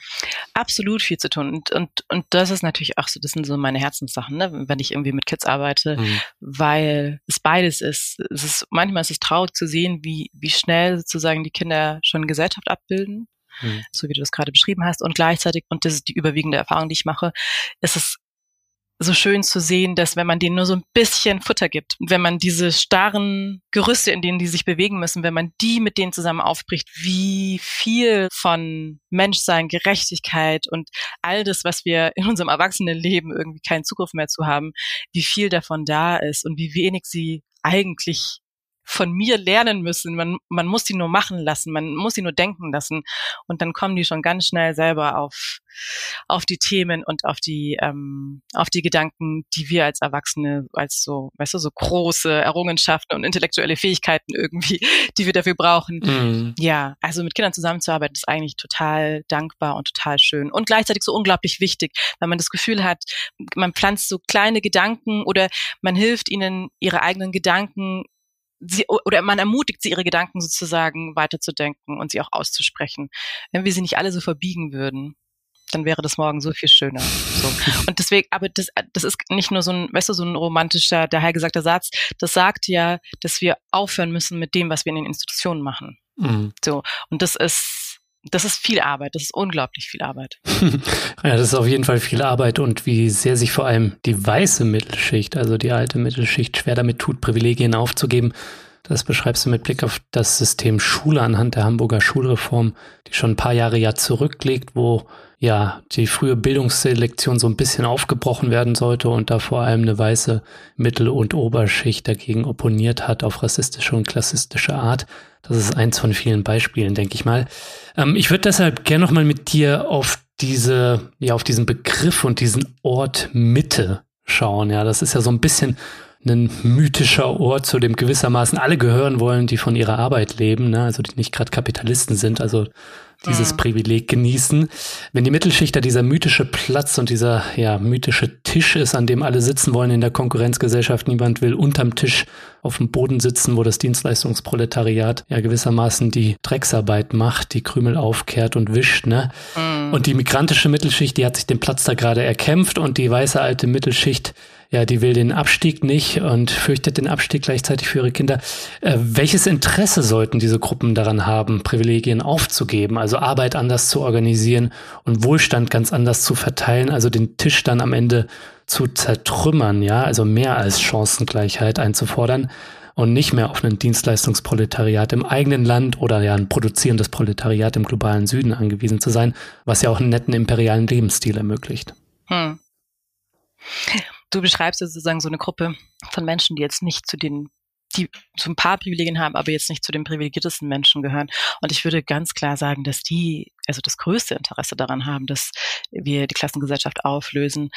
Absolut viel zu tun. Und, und, und das ist natürlich auch so, das sind so meine Herzenssachen, ne? wenn ich irgendwie mit Kids arbeite, mhm. weil es beides ist. Es ist. Manchmal ist es traurig zu sehen, wie, wie schnell sozusagen die Kinder schon Gesellschaft abbilden. Mhm. So wie du das gerade beschrieben hast. Und gleichzeitig, und das ist die überwiegende Erfahrung, die ich mache, ist es so schön zu sehen, dass wenn man denen nur so ein bisschen Futter gibt, wenn man diese starren Gerüste, in denen die sich bewegen müssen, wenn man die mit denen zusammen aufbricht, wie viel von Menschsein, Gerechtigkeit und all das, was wir in unserem Erwachsenenleben irgendwie keinen Zugriff mehr zu haben, wie viel davon da ist und wie wenig sie eigentlich von mir lernen müssen. Man, man muss die nur machen lassen, man muss sie nur denken lassen. Und dann kommen die schon ganz schnell selber auf, auf die Themen und auf die, ähm, auf die Gedanken, die wir als Erwachsene, als so, weißt du, so große Errungenschaften und intellektuelle Fähigkeiten irgendwie, die wir dafür brauchen. Mhm. Ja, also mit Kindern zusammenzuarbeiten ist eigentlich total dankbar und total schön. Und gleichzeitig so unglaublich wichtig, weil man das Gefühl hat, man pflanzt so kleine Gedanken oder man hilft ihnen, ihre eigenen Gedanken sie oder man ermutigt sie, ihre Gedanken sozusagen weiterzudenken und sie auch auszusprechen. Wenn wir sie nicht alle so verbiegen würden, dann wäre das morgen so viel schöner. So. Und deswegen, aber das, das ist nicht nur so ein, weißt du, so ein romantischer, dahergesagter Satz. Das sagt ja, dass wir aufhören müssen mit dem, was wir in den Institutionen machen. Mhm. So. Und das ist das ist viel Arbeit, das ist unglaublich viel Arbeit. ja, das ist auf jeden Fall viel Arbeit und wie sehr sich vor allem die weiße Mittelschicht, also die alte Mittelschicht, schwer damit tut, Privilegien aufzugeben. Das beschreibst du mit Blick auf das System Schule anhand der Hamburger Schulreform, die schon ein paar Jahre ja zurückliegt, wo ja, die frühe Bildungsselektion so ein bisschen aufgebrochen werden sollte und da vor allem eine weiße Mittel- und Oberschicht dagegen opponiert hat auf rassistische und klassistische Art. Das ist eins von vielen Beispielen, denke ich mal. Ähm, ich würde deshalb gerne nochmal mit dir auf diese, ja, auf diesen Begriff und diesen Ort Mitte schauen. Ja, das ist ja so ein bisschen ein mythischer Ort, zu dem gewissermaßen alle gehören wollen, die von ihrer Arbeit leben, ne? also die nicht gerade Kapitalisten sind, also dieses mhm. Privileg genießen. Wenn die Mittelschicht da dieser mythische Platz und dieser ja, mythische Tisch ist, an dem alle sitzen wollen in der Konkurrenzgesellschaft, niemand will unterm Tisch auf dem Boden sitzen, wo das Dienstleistungsproletariat ja gewissermaßen die Drecksarbeit macht, die Krümel aufkehrt und wischt, ne? Mhm. Und die migrantische Mittelschicht, die hat sich den Platz da gerade erkämpft und die weiße alte Mittelschicht ja, die will den Abstieg nicht und fürchtet den Abstieg gleichzeitig für ihre Kinder. Äh, welches Interesse sollten diese Gruppen daran haben, Privilegien aufzugeben, also Arbeit anders zu organisieren und Wohlstand ganz anders zu verteilen, also den Tisch dann am Ende zu zertrümmern, ja, also mehr als Chancengleichheit einzufordern und nicht mehr auf ein Dienstleistungsproletariat im eigenen Land oder ja ein produzierendes Proletariat im globalen Süden angewiesen zu sein, was ja auch einen netten imperialen Lebensstil ermöglicht. Hm. Du beschreibst sozusagen so eine Gruppe von Menschen, die jetzt nicht zu den die zu ein paar Privilegien haben, aber jetzt nicht zu den privilegiertesten Menschen gehören. Und ich würde ganz klar sagen, dass die also das größte Interesse daran haben, dass wir die Klassengesellschaft auflösen.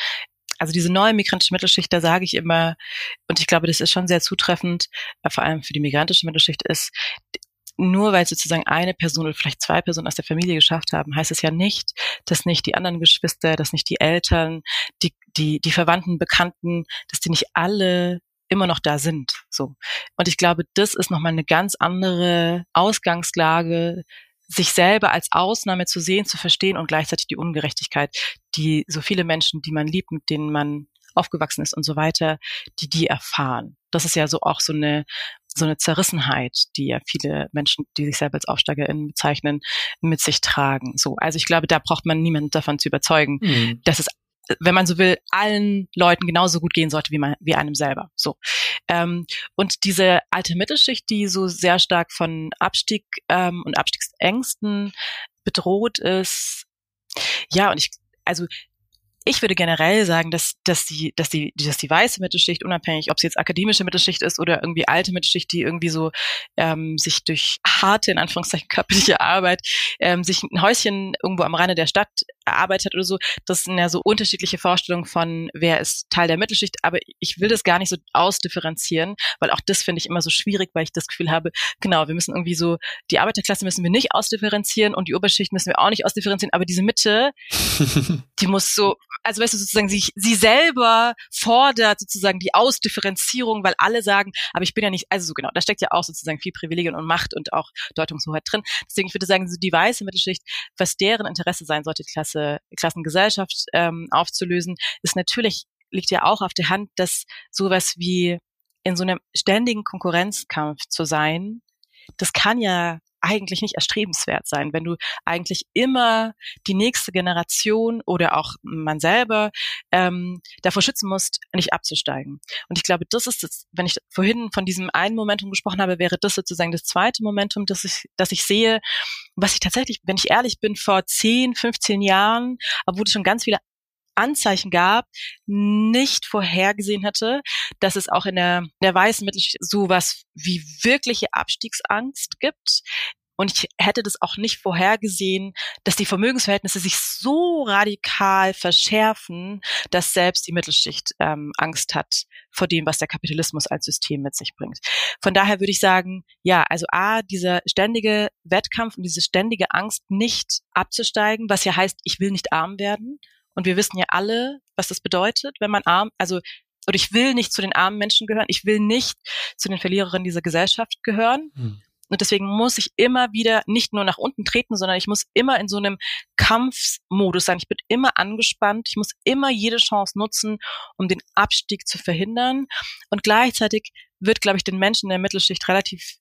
Also diese neue migrantische Mittelschicht, da sage ich immer, und ich glaube, das ist schon sehr zutreffend, äh, vor allem für die migrantische Mittelschicht ist, nur weil sozusagen eine Person oder vielleicht zwei Personen aus der Familie geschafft haben, heißt es ja nicht, dass nicht die anderen Geschwister, dass nicht die Eltern, die, die, die Verwandten, Bekannten, dass die nicht alle immer noch da sind. So. Und ich glaube, das ist nochmal eine ganz andere Ausgangslage, sich selber als Ausnahme zu sehen, zu verstehen und gleichzeitig die Ungerechtigkeit, die so viele Menschen, die man liebt, mit denen man aufgewachsen ist und so weiter, die die erfahren. Das ist ja so auch so eine so eine Zerrissenheit, die ja viele Menschen, die sich selber als AufsteigerInnen bezeichnen, mit sich tragen. So, also ich glaube, da braucht man niemanden davon zu überzeugen, mhm. dass es wenn man so will, allen Leuten genauso gut gehen sollte wie, man, wie einem selber. So. Ähm, und diese alte Mittelschicht, die so sehr stark von Abstieg ähm, und Abstiegsängsten bedroht ist, ja, und ich, also ich würde generell sagen, dass, dass, die, dass, die, dass die weiße Mittelschicht, unabhängig, ob sie jetzt akademische Mittelschicht ist oder irgendwie alte Mittelschicht, die irgendwie so ähm, sich durch harte, in Anführungszeichen körperliche Arbeit, ähm, sich ein Häuschen irgendwo am Rande der Stadt erarbeitet oder so, das sind ja so unterschiedliche Vorstellungen von, wer ist Teil der Mittelschicht, aber ich will das gar nicht so ausdifferenzieren, weil auch das finde ich immer so schwierig, weil ich das Gefühl habe, genau, wir müssen irgendwie so, die Arbeiterklasse müssen wir nicht ausdifferenzieren und die Oberschicht müssen wir auch nicht ausdifferenzieren, aber diese Mitte, die muss so also weißt du, sozusagen sie, sie selber fordert sozusagen die Ausdifferenzierung, weil alle sagen, aber ich bin ja nicht, also so genau, da steckt ja auch sozusagen viel Privilegien und Macht und auch Deutungshoheit drin. Deswegen, ich würde sagen, so die weiße Mittelschicht, was deren Interesse sein sollte, die Klasse, Klassengesellschaft ähm, aufzulösen, ist natürlich, liegt ja auch auf der Hand, dass sowas wie in so einem ständigen Konkurrenzkampf zu sein, das kann ja eigentlich nicht erstrebenswert sein, wenn du eigentlich immer die nächste Generation oder auch man selber ähm, davor schützen musst, nicht abzusteigen. Und ich glaube, das ist es, wenn ich vorhin von diesem einen Momentum gesprochen habe, wäre das sozusagen das zweite Momentum, das ich, das ich sehe, was ich tatsächlich, wenn ich ehrlich bin, vor 10, 15 Jahren, obwohl es schon ganz viele Anzeichen gab, nicht vorhergesehen hätte, dass es auch in der, in der weißen Mittelschicht sowas wie wirkliche Abstiegsangst gibt. Und ich hätte das auch nicht vorhergesehen, dass die Vermögensverhältnisse sich so radikal verschärfen, dass selbst die Mittelschicht ähm, Angst hat vor dem, was der Kapitalismus als System mit sich bringt. Von daher würde ich sagen, ja, also A, dieser ständige Wettkampf und diese ständige Angst, nicht abzusteigen, was ja heißt, ich will nicht arm werden, und wir wissen ja alle, was das bedeutet, wenn man arm, also oder ich will nicht zu den armen Menschen gehören, ich will nicht zu den Verliererinnen dieser Gesellschaft gehören. Hm. Und deswegen muss ich immer wieder nicht nur nach unten treten, sondern ich muss immer in so einem Kampfmodus sein. Ich bin immer angespannt. Ich muss immer jede Chance nutzen, um den Abstieg zu verhindern. Und gleichzeitig wird, glaube ich, den Menschen in der Mittelschicht relativ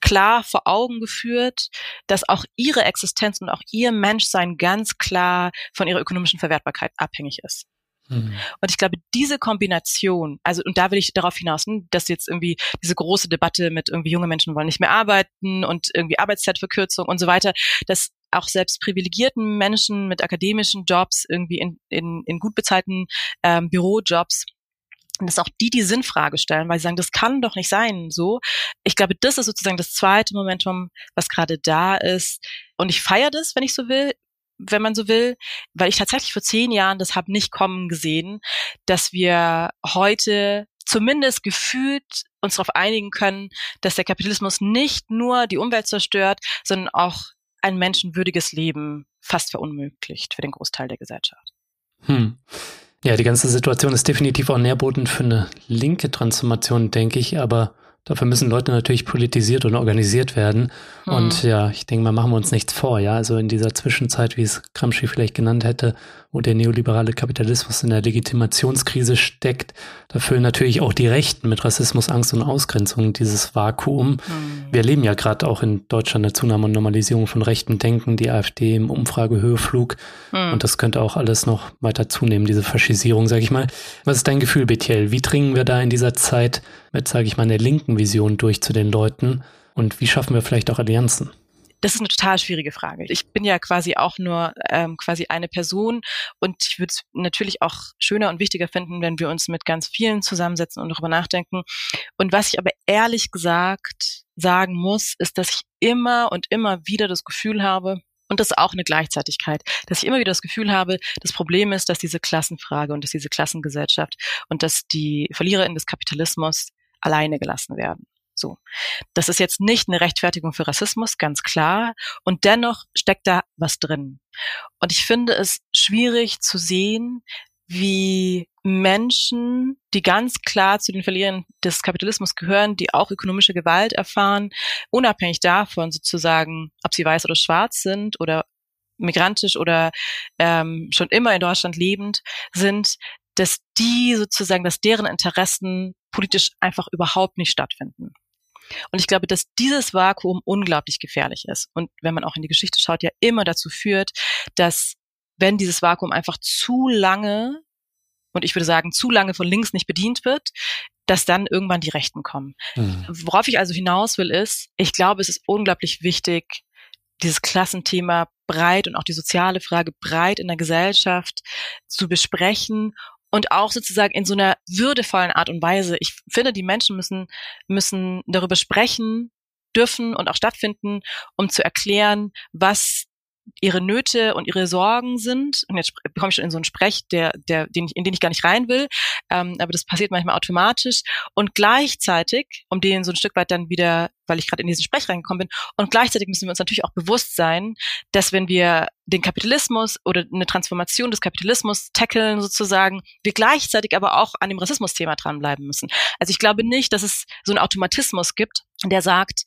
klar vor Augen geführt, dass auch ihre Existenz und auch ihr Menschsein ganz klar von ihrer ökonomischen Verwertbarkeit abhängig ist. Mhm. Und ich glaube, diese Kombination, also und da will ich darauf hinaus, ne, dass jetzt irgendwie diese große Debatte mit irgendwie junge Menschen wollen nicht mehr arbeiten und irgendwie Arbeitszeitverkürzung und so weiter, dass auch selbst privilegierten Menschen mit akademischen Jobs irgendwie in, in, in gut bezahlten ähm, Bürojobs und dass auch die die Sinnfrage stellen, weil sie sagen, das kann doch nicht sein, so. Ich glaube, das ist sozusagen das zweite Momentum, was gerade da ist. Und ich feiere das, wenn ich so will, wenn man so will, weil ich tatsächlich vor zehn Jahren das habe nicht kommen gesehen, dass wir heute zumindest gefühlt uns darauf einigen können, dass der Kapitalismus nicht nur die Umwelt zerstört, sondern auch ein menschenwürdiges Leben fast verunmöglicht für den Großteil der Gesellschaft. Hm. Ja, die ganze Situation ist definitiv auch Nährboden für eine linke Transformation, denke ich. Aber Dafür müssen Leute natürlich politisiert und organisiert werden. Mhm. Und ja, ich denke mal, machen wir uns nichts vor, ja. Also in dieser Zwischenzeit, wie es Gramsci vielleicht genannt hätte, wo der neoliberale Kapitalismus in der Legitimationskrise steckt, da füllen natürlich auch die Rechten mit Rassismus, Angst und Ausgrenzung dieses Vakuum. Mhm. Wir erleben ja gerade auch in Deutschland eine Zunahme und Normalisierung von rechtem Denken, die AfD im Umfragehöheflug. Mhm. Und das könnte auch alles noch weiter zunehmen, diese Faschisierung, sag ich mal. Was ist dein Gefühl, Betiel? Wie dringen wir da in dieser Zeit mit, sage ich mal, einer linken Vision durch zu den Leuten? Und wie schaffen wir vielleicht auch Allianzen? Das ist eine total schwierige Frage. Ich bin ja quasi auch nur ähm, quasi eine Person und ich würde es natürlich auch schöner und wichtiger finden, wenn wir uns mit ganz vielen zusammensetzen und darüber nachdenken. Und was ich aber ehrlich gesagt sagen muss, ist, dass ich immer und immer wieder das Gefühl habe, und das ist auch eine Gleichzeitigkeit, dass ich immer wieder das Gefühl habe, das Problem ist, dass diese Klassenfrage und dass diese Klassengesellschaft und dass die Verliererinnen des Kapitalismus alleine gelassen werden. So. Das ist jetzt nicht eine Rechtfertigung für Rassismus, ganz klar. Und dennoch steckt da was drin. Und ich finde es schwierig zu sehen, wie Menschen, die ganz klar zu den Verlierern des Kapitalismus gehören, die auch ökonomische Gewalt erfahren, unabhängig davon sozusagen, ob sie weiß oder schwarz sind oder migrantisch oder ähm, schon immer in Deutschland lebend sind, dass die sozusagen, dass deren Interessen politisch einfach überhaupt nicht stattfinden. Und ich glaube, dass dieses Vakuum unglaublich gefährlich ist. Und wenn man auch in die Geschichte schaut, ja immer dazu führt, dass wenn dieses Vakuum einfach zu lange und ich würde sagen, zu lange von links nicht bedient wird, dass dann irgendwann die Rechten kommen. Mhm. Worauf ich also hinaus will, ist, ich glaube, es ist unglaublich wichtig, dieses Klassenthema breit und auch die soziale Frage breit in der Gesellschaft zu besprechen und auch sozusagen in so einer würdevollen Art und Weise. Ich finde, die Menschen müssen, müssen darüber sprechen, dürfen und auch stattfinden, um zu erklären, was ihre Nöte und ihre Sorgen sind. Und jetzt bekomme ich schon in so einen Sprech, der, der, den ich, in den ich gar nicht rein will. Ähm, aber das passiert manchmal automatisch. Und gleichzeitig, um den so ein Stück weit dann wieder, weil ich gerade in diesen Sprech reingekommen bin, und gleichzeitig müssen wir uns natürlich auch bewusst sein, dass wenn wir den Kapitalismus oder eine Transformation des Kapitalismus tackeln sozusagen, wir gleichzeitig aber auch an dem Rassismus-Thema dranbleiben müssen. Also ich glaube nicht, dass es so einen Automatismus gibt, der sagt,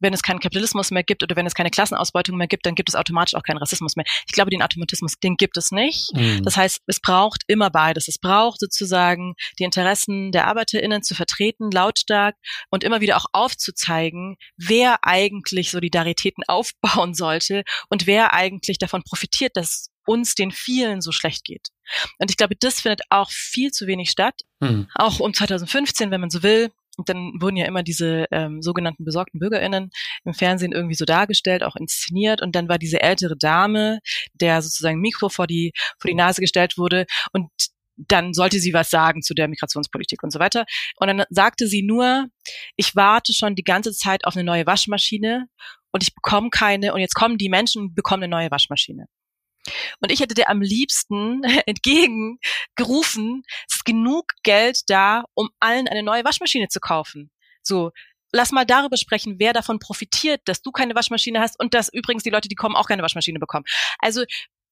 wenn es keinen Kapitalismus mehr gibt oder wenn es keine Klassenausbeutung mehr gibt, dann gibt es automatisch auch keinen Rassismus mehr. Ich glaube, den Automatismus, den gibt es nicht. Mhm. Das heißt, es braucht immer beides. Es braucht sozusagen die Interessen der ArbeiterInnen zu vertreten, lautstark und immer wieder auch aufzuzeigen, wer eigentlich Solidaritäten aufbauen sollte und wer eigentlich davon profitiert, dass uns den vielen so schlecht geht. Und ich glaube, das findet auch viel zu wenig statt. Mhm. Auch um 2015, wenn man so will, und dann wurden ja immer diese ähm, sogenannten besorgten BürgerInnen im Fernsehen irgendwie so dargestellt, auch inszeniert. Und dann war diese ältere Dame, der sozusagen Mikro vor die, vor die Nase gestellt wurde und dann sollte sie was sagen zu der Migrationspolitik und so weiter. Und dann sagte sie nur, ich warte schon die ganze Zeit auf eine neue Waschmaschine und ich bekomme keine und jetzt kommen die Menschen und bekommen eine neue Waschmaschine. Und ich hätte dir am liebsten entgegengerufen, es ist genug Geld da, um allen eine neue Waschmaschine zu kaufen. So, lass mal darüber sprechen, wer davon profitiert, dass du keine Waschmaschine hast und dass übrigens die Leute, die kommen, auch keine Waschmaschine bekommen. Also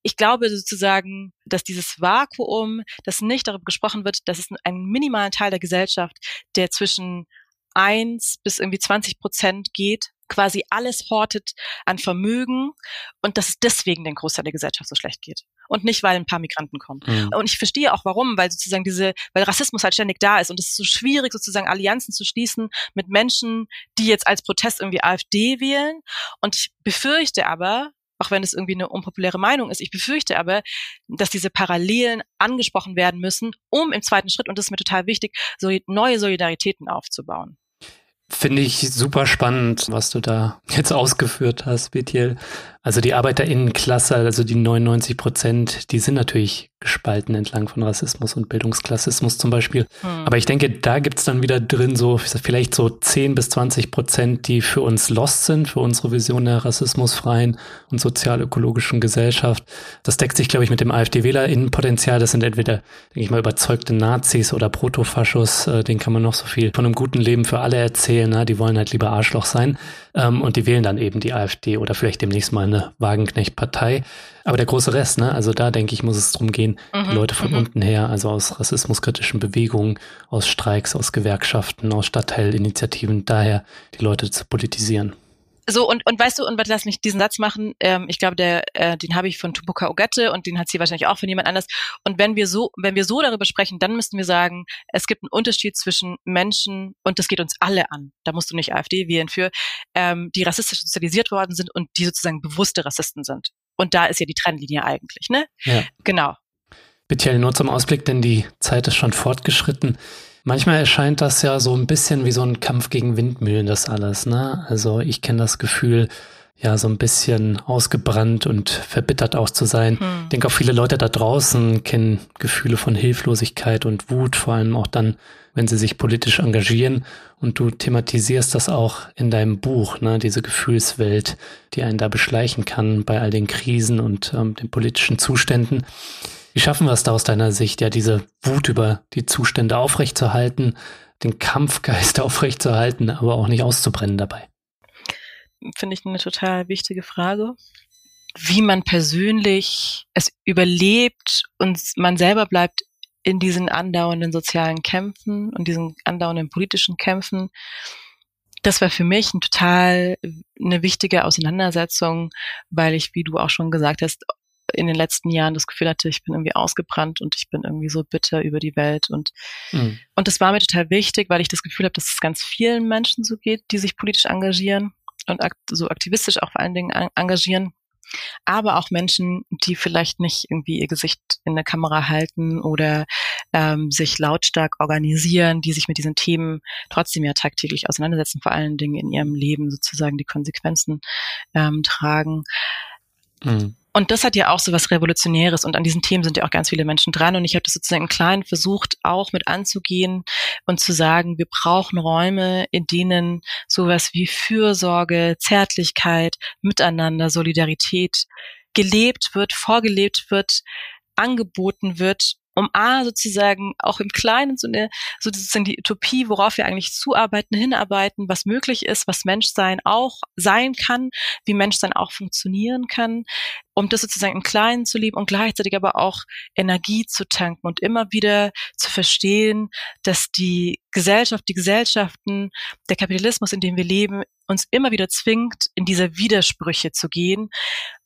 ich glaube sozusagen, dass dieses Vakuum, das nicht darüber gesprochen wird, dass es einen minimalen Teil der Gesellschaft, der zwischen eins bis irgendwie 20 Prozent geht, quasi alles hortet an Vermögen und dass es deswegen den Großteil der Gesellschaft so schlecht geht. Und nicht, weil ein paar Migranten kommen. Mhm. Und ich verstehe auch warum, weil sozusagen diese, weil Rassismus halt ständig da ist und es ist so schwierig, sozusagen Allianzen zu schließen mit Menschen, die jetzt als Protest irgendwie AfD wählen. Und ich befürchte aber, auch wenn es irgendwie eine unpopuläre Meinung ist. Ich befürchte aber, dass diese Parallelen angesprochen werden müssen, um im zweiten Schritt, und das ist mir total wichtig, so neue Solidaritäten aufzubauen. Finde ich super spannend, was du da jetzt ausgeführt hast, Betiel. Also die Arbeiterinnenklasse, also die 99 Prozent, die sind natürlich gespalten entlang von Rassismus und Bildungsklassismus zum Beispiel. Hm. Aber ich denke, da gibt's dann wieder drin so vielleicht so 10 bis 20 Prozent, die für uns lost sind, für unsere Vision der rassismusfreien und sozial-ökologischen Gesellschaft. Das deckt sich, glaube ich, mit dem AfD-WählerInnenpotenzial. Das sind entweder, denke ich mal, überzeugte Nazis oder Protofaschos. Äh, den kann man noch so viel von einem guten Leben für alle erzählen wählen, na, die wollen halt lieber Arschloch sein ähm, und die wählen dann eben die AfD oder vielleicht demnächst mal eine Wagenknecht-Partei. Aber der große Rest, ne, also da denke ich, muss es darum gehen, mhm, die Leute von mhm. unten her, also aus rassismuskritischen Bewegungen, aus Streiks, aus Gewerkschaften, aus Stadtteilinitiativen, daher die Leute zu politisieren. So, und, und weißt du, und lass mich diesen Satz machen, ähm, ich glaube, der, äh, den habe ich von Tupoka Ogette und den hat sie wahrscheinlich auch von jemand anders. Und wenn wir so, wenn wir so darüber sprechen, dann müssten wir sagen, es gibt einen Unterschied zwischen Menschen, und das geht uns alle an, da musst du nicht AfD wählen für, ähm, die rassistisch sozialisiert worden sind und die sozusagen bewusste Rassisten sind. Und da ist ja die Trennlinie eigentlich, ne? Ja. Genau. Bitte nur zum Ausblick, denn die Zeit ist schon fortgeschritten. Manchmal erscheint das ja so ein bisschen wie so ein Kampf gegen Windmühlen, das alles, ne? Also ich kenne das Gefühl, ja, so ein bisschen ausgebrannt und verbittert auch zu sein. Hm. Ich denke auch viele Leute da draußen kennen Gefühle von Hilflosigkeit und Wut, vor allem auch dann, wenn sie sich politisch engagieren. Und du thematisierst das auch in deinem Buch, ne? diese Gefühlswelt, die einen da beschleichen kann bei all den Krisen und ähm, den politischen Zuständen. Wie schaffen wir es da aus deiner Sicht, ja, diese Wut über die Zustände aufrechtzuerhalten, den Kampfgeist aufrechtzuerhalten, aber auch nicht auszubrennen dabei? Finde ich eine total wichtige Frage. Wie man persönlich es überlebt und man selber bleibt in diesen andauernden sozialen Kämpfen und diesen andauernden politischen Kämpfen. Das war für mich ein total eine wichtige Auseinandersetzung, weil ich, wie du auch schon gesagt hast, in den letzten Jahren das Gefühl hatte, ich bin irgendwie ausgebrannt und ich bin irgendwie so bitter über die Welt und mhm. und das war mir total wichtig, weil ich das Gefühl habe, dass es ganz vielen Menschen so geht, die sich politisch engagieren und akt so aktivistisch auch vor allen Dingen engagieren, aber auch Menschen, die vielleicht nicht irgendwie ihr Gesicht in der Kamera halten oder ähm, sich lautstark organisieren, die sich mit diesen Themen trotzdem ja tagtäglich auseinandersetzen, vor allen Dingen in ihrem Leben sozusagen die Konsequenzen ähm, tragen. Mhm. Und das hat ja auch so was Revolutionäres und an diesen Themen sind ja auch ganz viele Menschen dran. Und ich habe das sozusagen im Kleinen versucht auch mit anzugehen und zu sagen, wir brauchen Räume, in denen sowas wie Fürsorge, Zärtlichkeit, Miteinander, Solidarität gelebt wird, vorgelebt wird, angeboten wird um A sozusagen auch im Kleinen so eine, so sozusagen die Utopie, worauf wir eigentlich zuarbeiten, hinarbeiten, was möglich ist, was Menschsein auch sein kann, wie Menschsein auch funktionieren kann, um das sozusagen im Kleinen zu leben und gleichzeitig aber auch Energie zu tanken und immer wieder zu verstehen, dass die Gesellschaft, die Gesellschaften, der Kapitalismus, in dem wir leben, uns immer wieder zwingt, in diese Widersprüche zu gehen,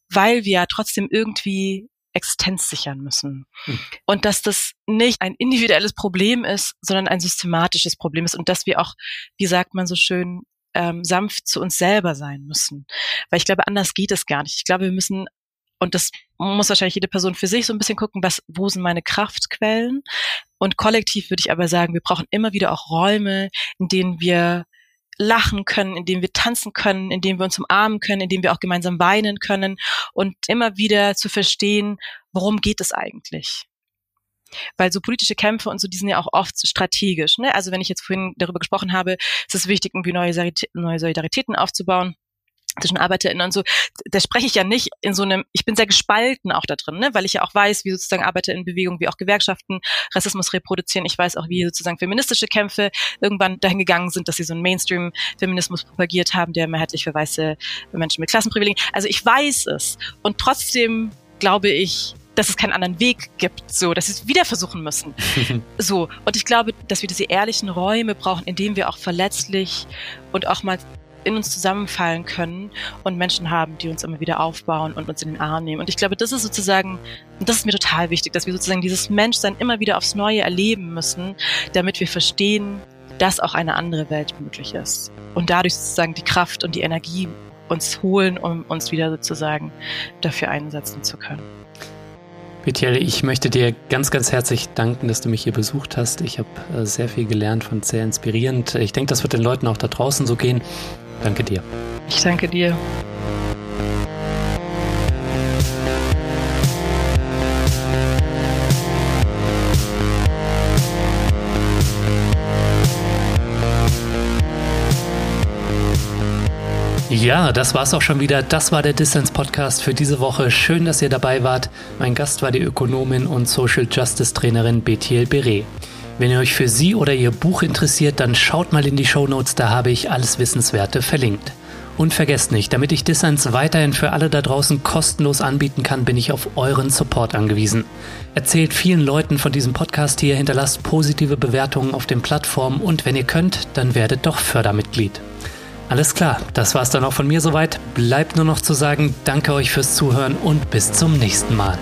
weil wir ja trotzdem irgendwie Existenz sichern müssen. Hm. Und dass das nicht ein individuelles Problem ist, sondern ein systematisches Problem ist und dass wir auch, wie sagt man so schön, ähm, sanft zu uns selber sein müssen. Weil ich glaube, anders geht es gar nicht. Ich glaube, wir müssen und das muss wahrscheinlich jede Person für sich so ein bisschen gucken, was, wo sind meine Kraftquellen? Und kollektiv würde ich aber sagen, wir brauchen immer wieder auch Räume, in denen wir lachen können, indem wir tanzen können, indem wir uns umarmen können, indem wir auch gemeinsam weinen können und immer wieder zu verstehen, worum geht es eigentlich? Weil so politische Kämpfe und so, die sind ja auch oft strategisch. Ne? Also wenn ich jetzt vorhin darüber gesprochen habe, ist es wichtig, irgendwie neue, Solidaritäten aufzubauen zwischen ArbeiterInnen und so, da spreche ich ja nicht in so einem, ich bin sehr gespalten auch da drin, ne? weil ich ja auch weiß, wie sozusagen ArbeiterInnenbewegung, wie auch Gewerkschaften Rassismus reproduzieren. Ich weiß auch, wie sozusagen feministische Kämpfe irgendwann dahin gegangen sind, dass sie so einen Mainstream-Feminismus propagiert haben, der mehrheitlich für weiße Menschen mit Klassenprivilegien. Also ich weiß es. Und trotzdem glaube ich, dass es keinen anderen Weg gibt, so, dass sie es wieder versuchen müssen. so. Und ich glaube, dass wir diese ehrlichen Räume brauchen, in denen wir auch verletzlich und auch mal in uns zusammenfallen können und Menschen haben, die uns immer wieder aufbauen und uns in den Arm nehmen. Und ich glaube, das ist sozusagen, das ist mir total wichtig, dass wir sozusagen dieses Menschsein immer wieder aufs Neue erleben müssen, damit wir verstehen, dass auch eine andere Welt möglich ist. Und dadurch sozusagen die Kraft und die Energie uns holen, um uns wieder sozusagen dafür einsetzen zu können. Betiel, ich möchte dir ganz, ganz herzlich danken, dass du mich hier besucht hast. Ich habe äh, sehr viel gelernt, fand sehr inspirierend. Ich denke, das wird den Leuten auch da draußen so gehen. Danke dir. Ich danke dir. Ja, das war's auch schon wieder. Das war der Distance Podcast für diese Woche. Schön, dass ihr dabei wart. Mein Gast war die Ökonomin und Social Justice Trainerin Bethiel Beret. Wenn ihr euch für sie oder ihr Buch interessiert, dann schaut mal in die Show Notes, da habe ich alles Wissenswerte verlinkt. Und vergesst nicht, damit ich Dissens weiterhin für alle da draußen kostenlos anbieten kann, bin ich auf euren Support angewiesen. Erzählt vielen Leuten von diesem Podcast hier, hinterlasst positive Bewertungen auf den Plattformen und wenn ihr könnt, dann werdet doch Fördermitglied. Alles klar, das war's dann auch von mir soweit. Bleibt nur noch zu sagen, danke euch fürs Zuhören und bis zum nächsten Mal.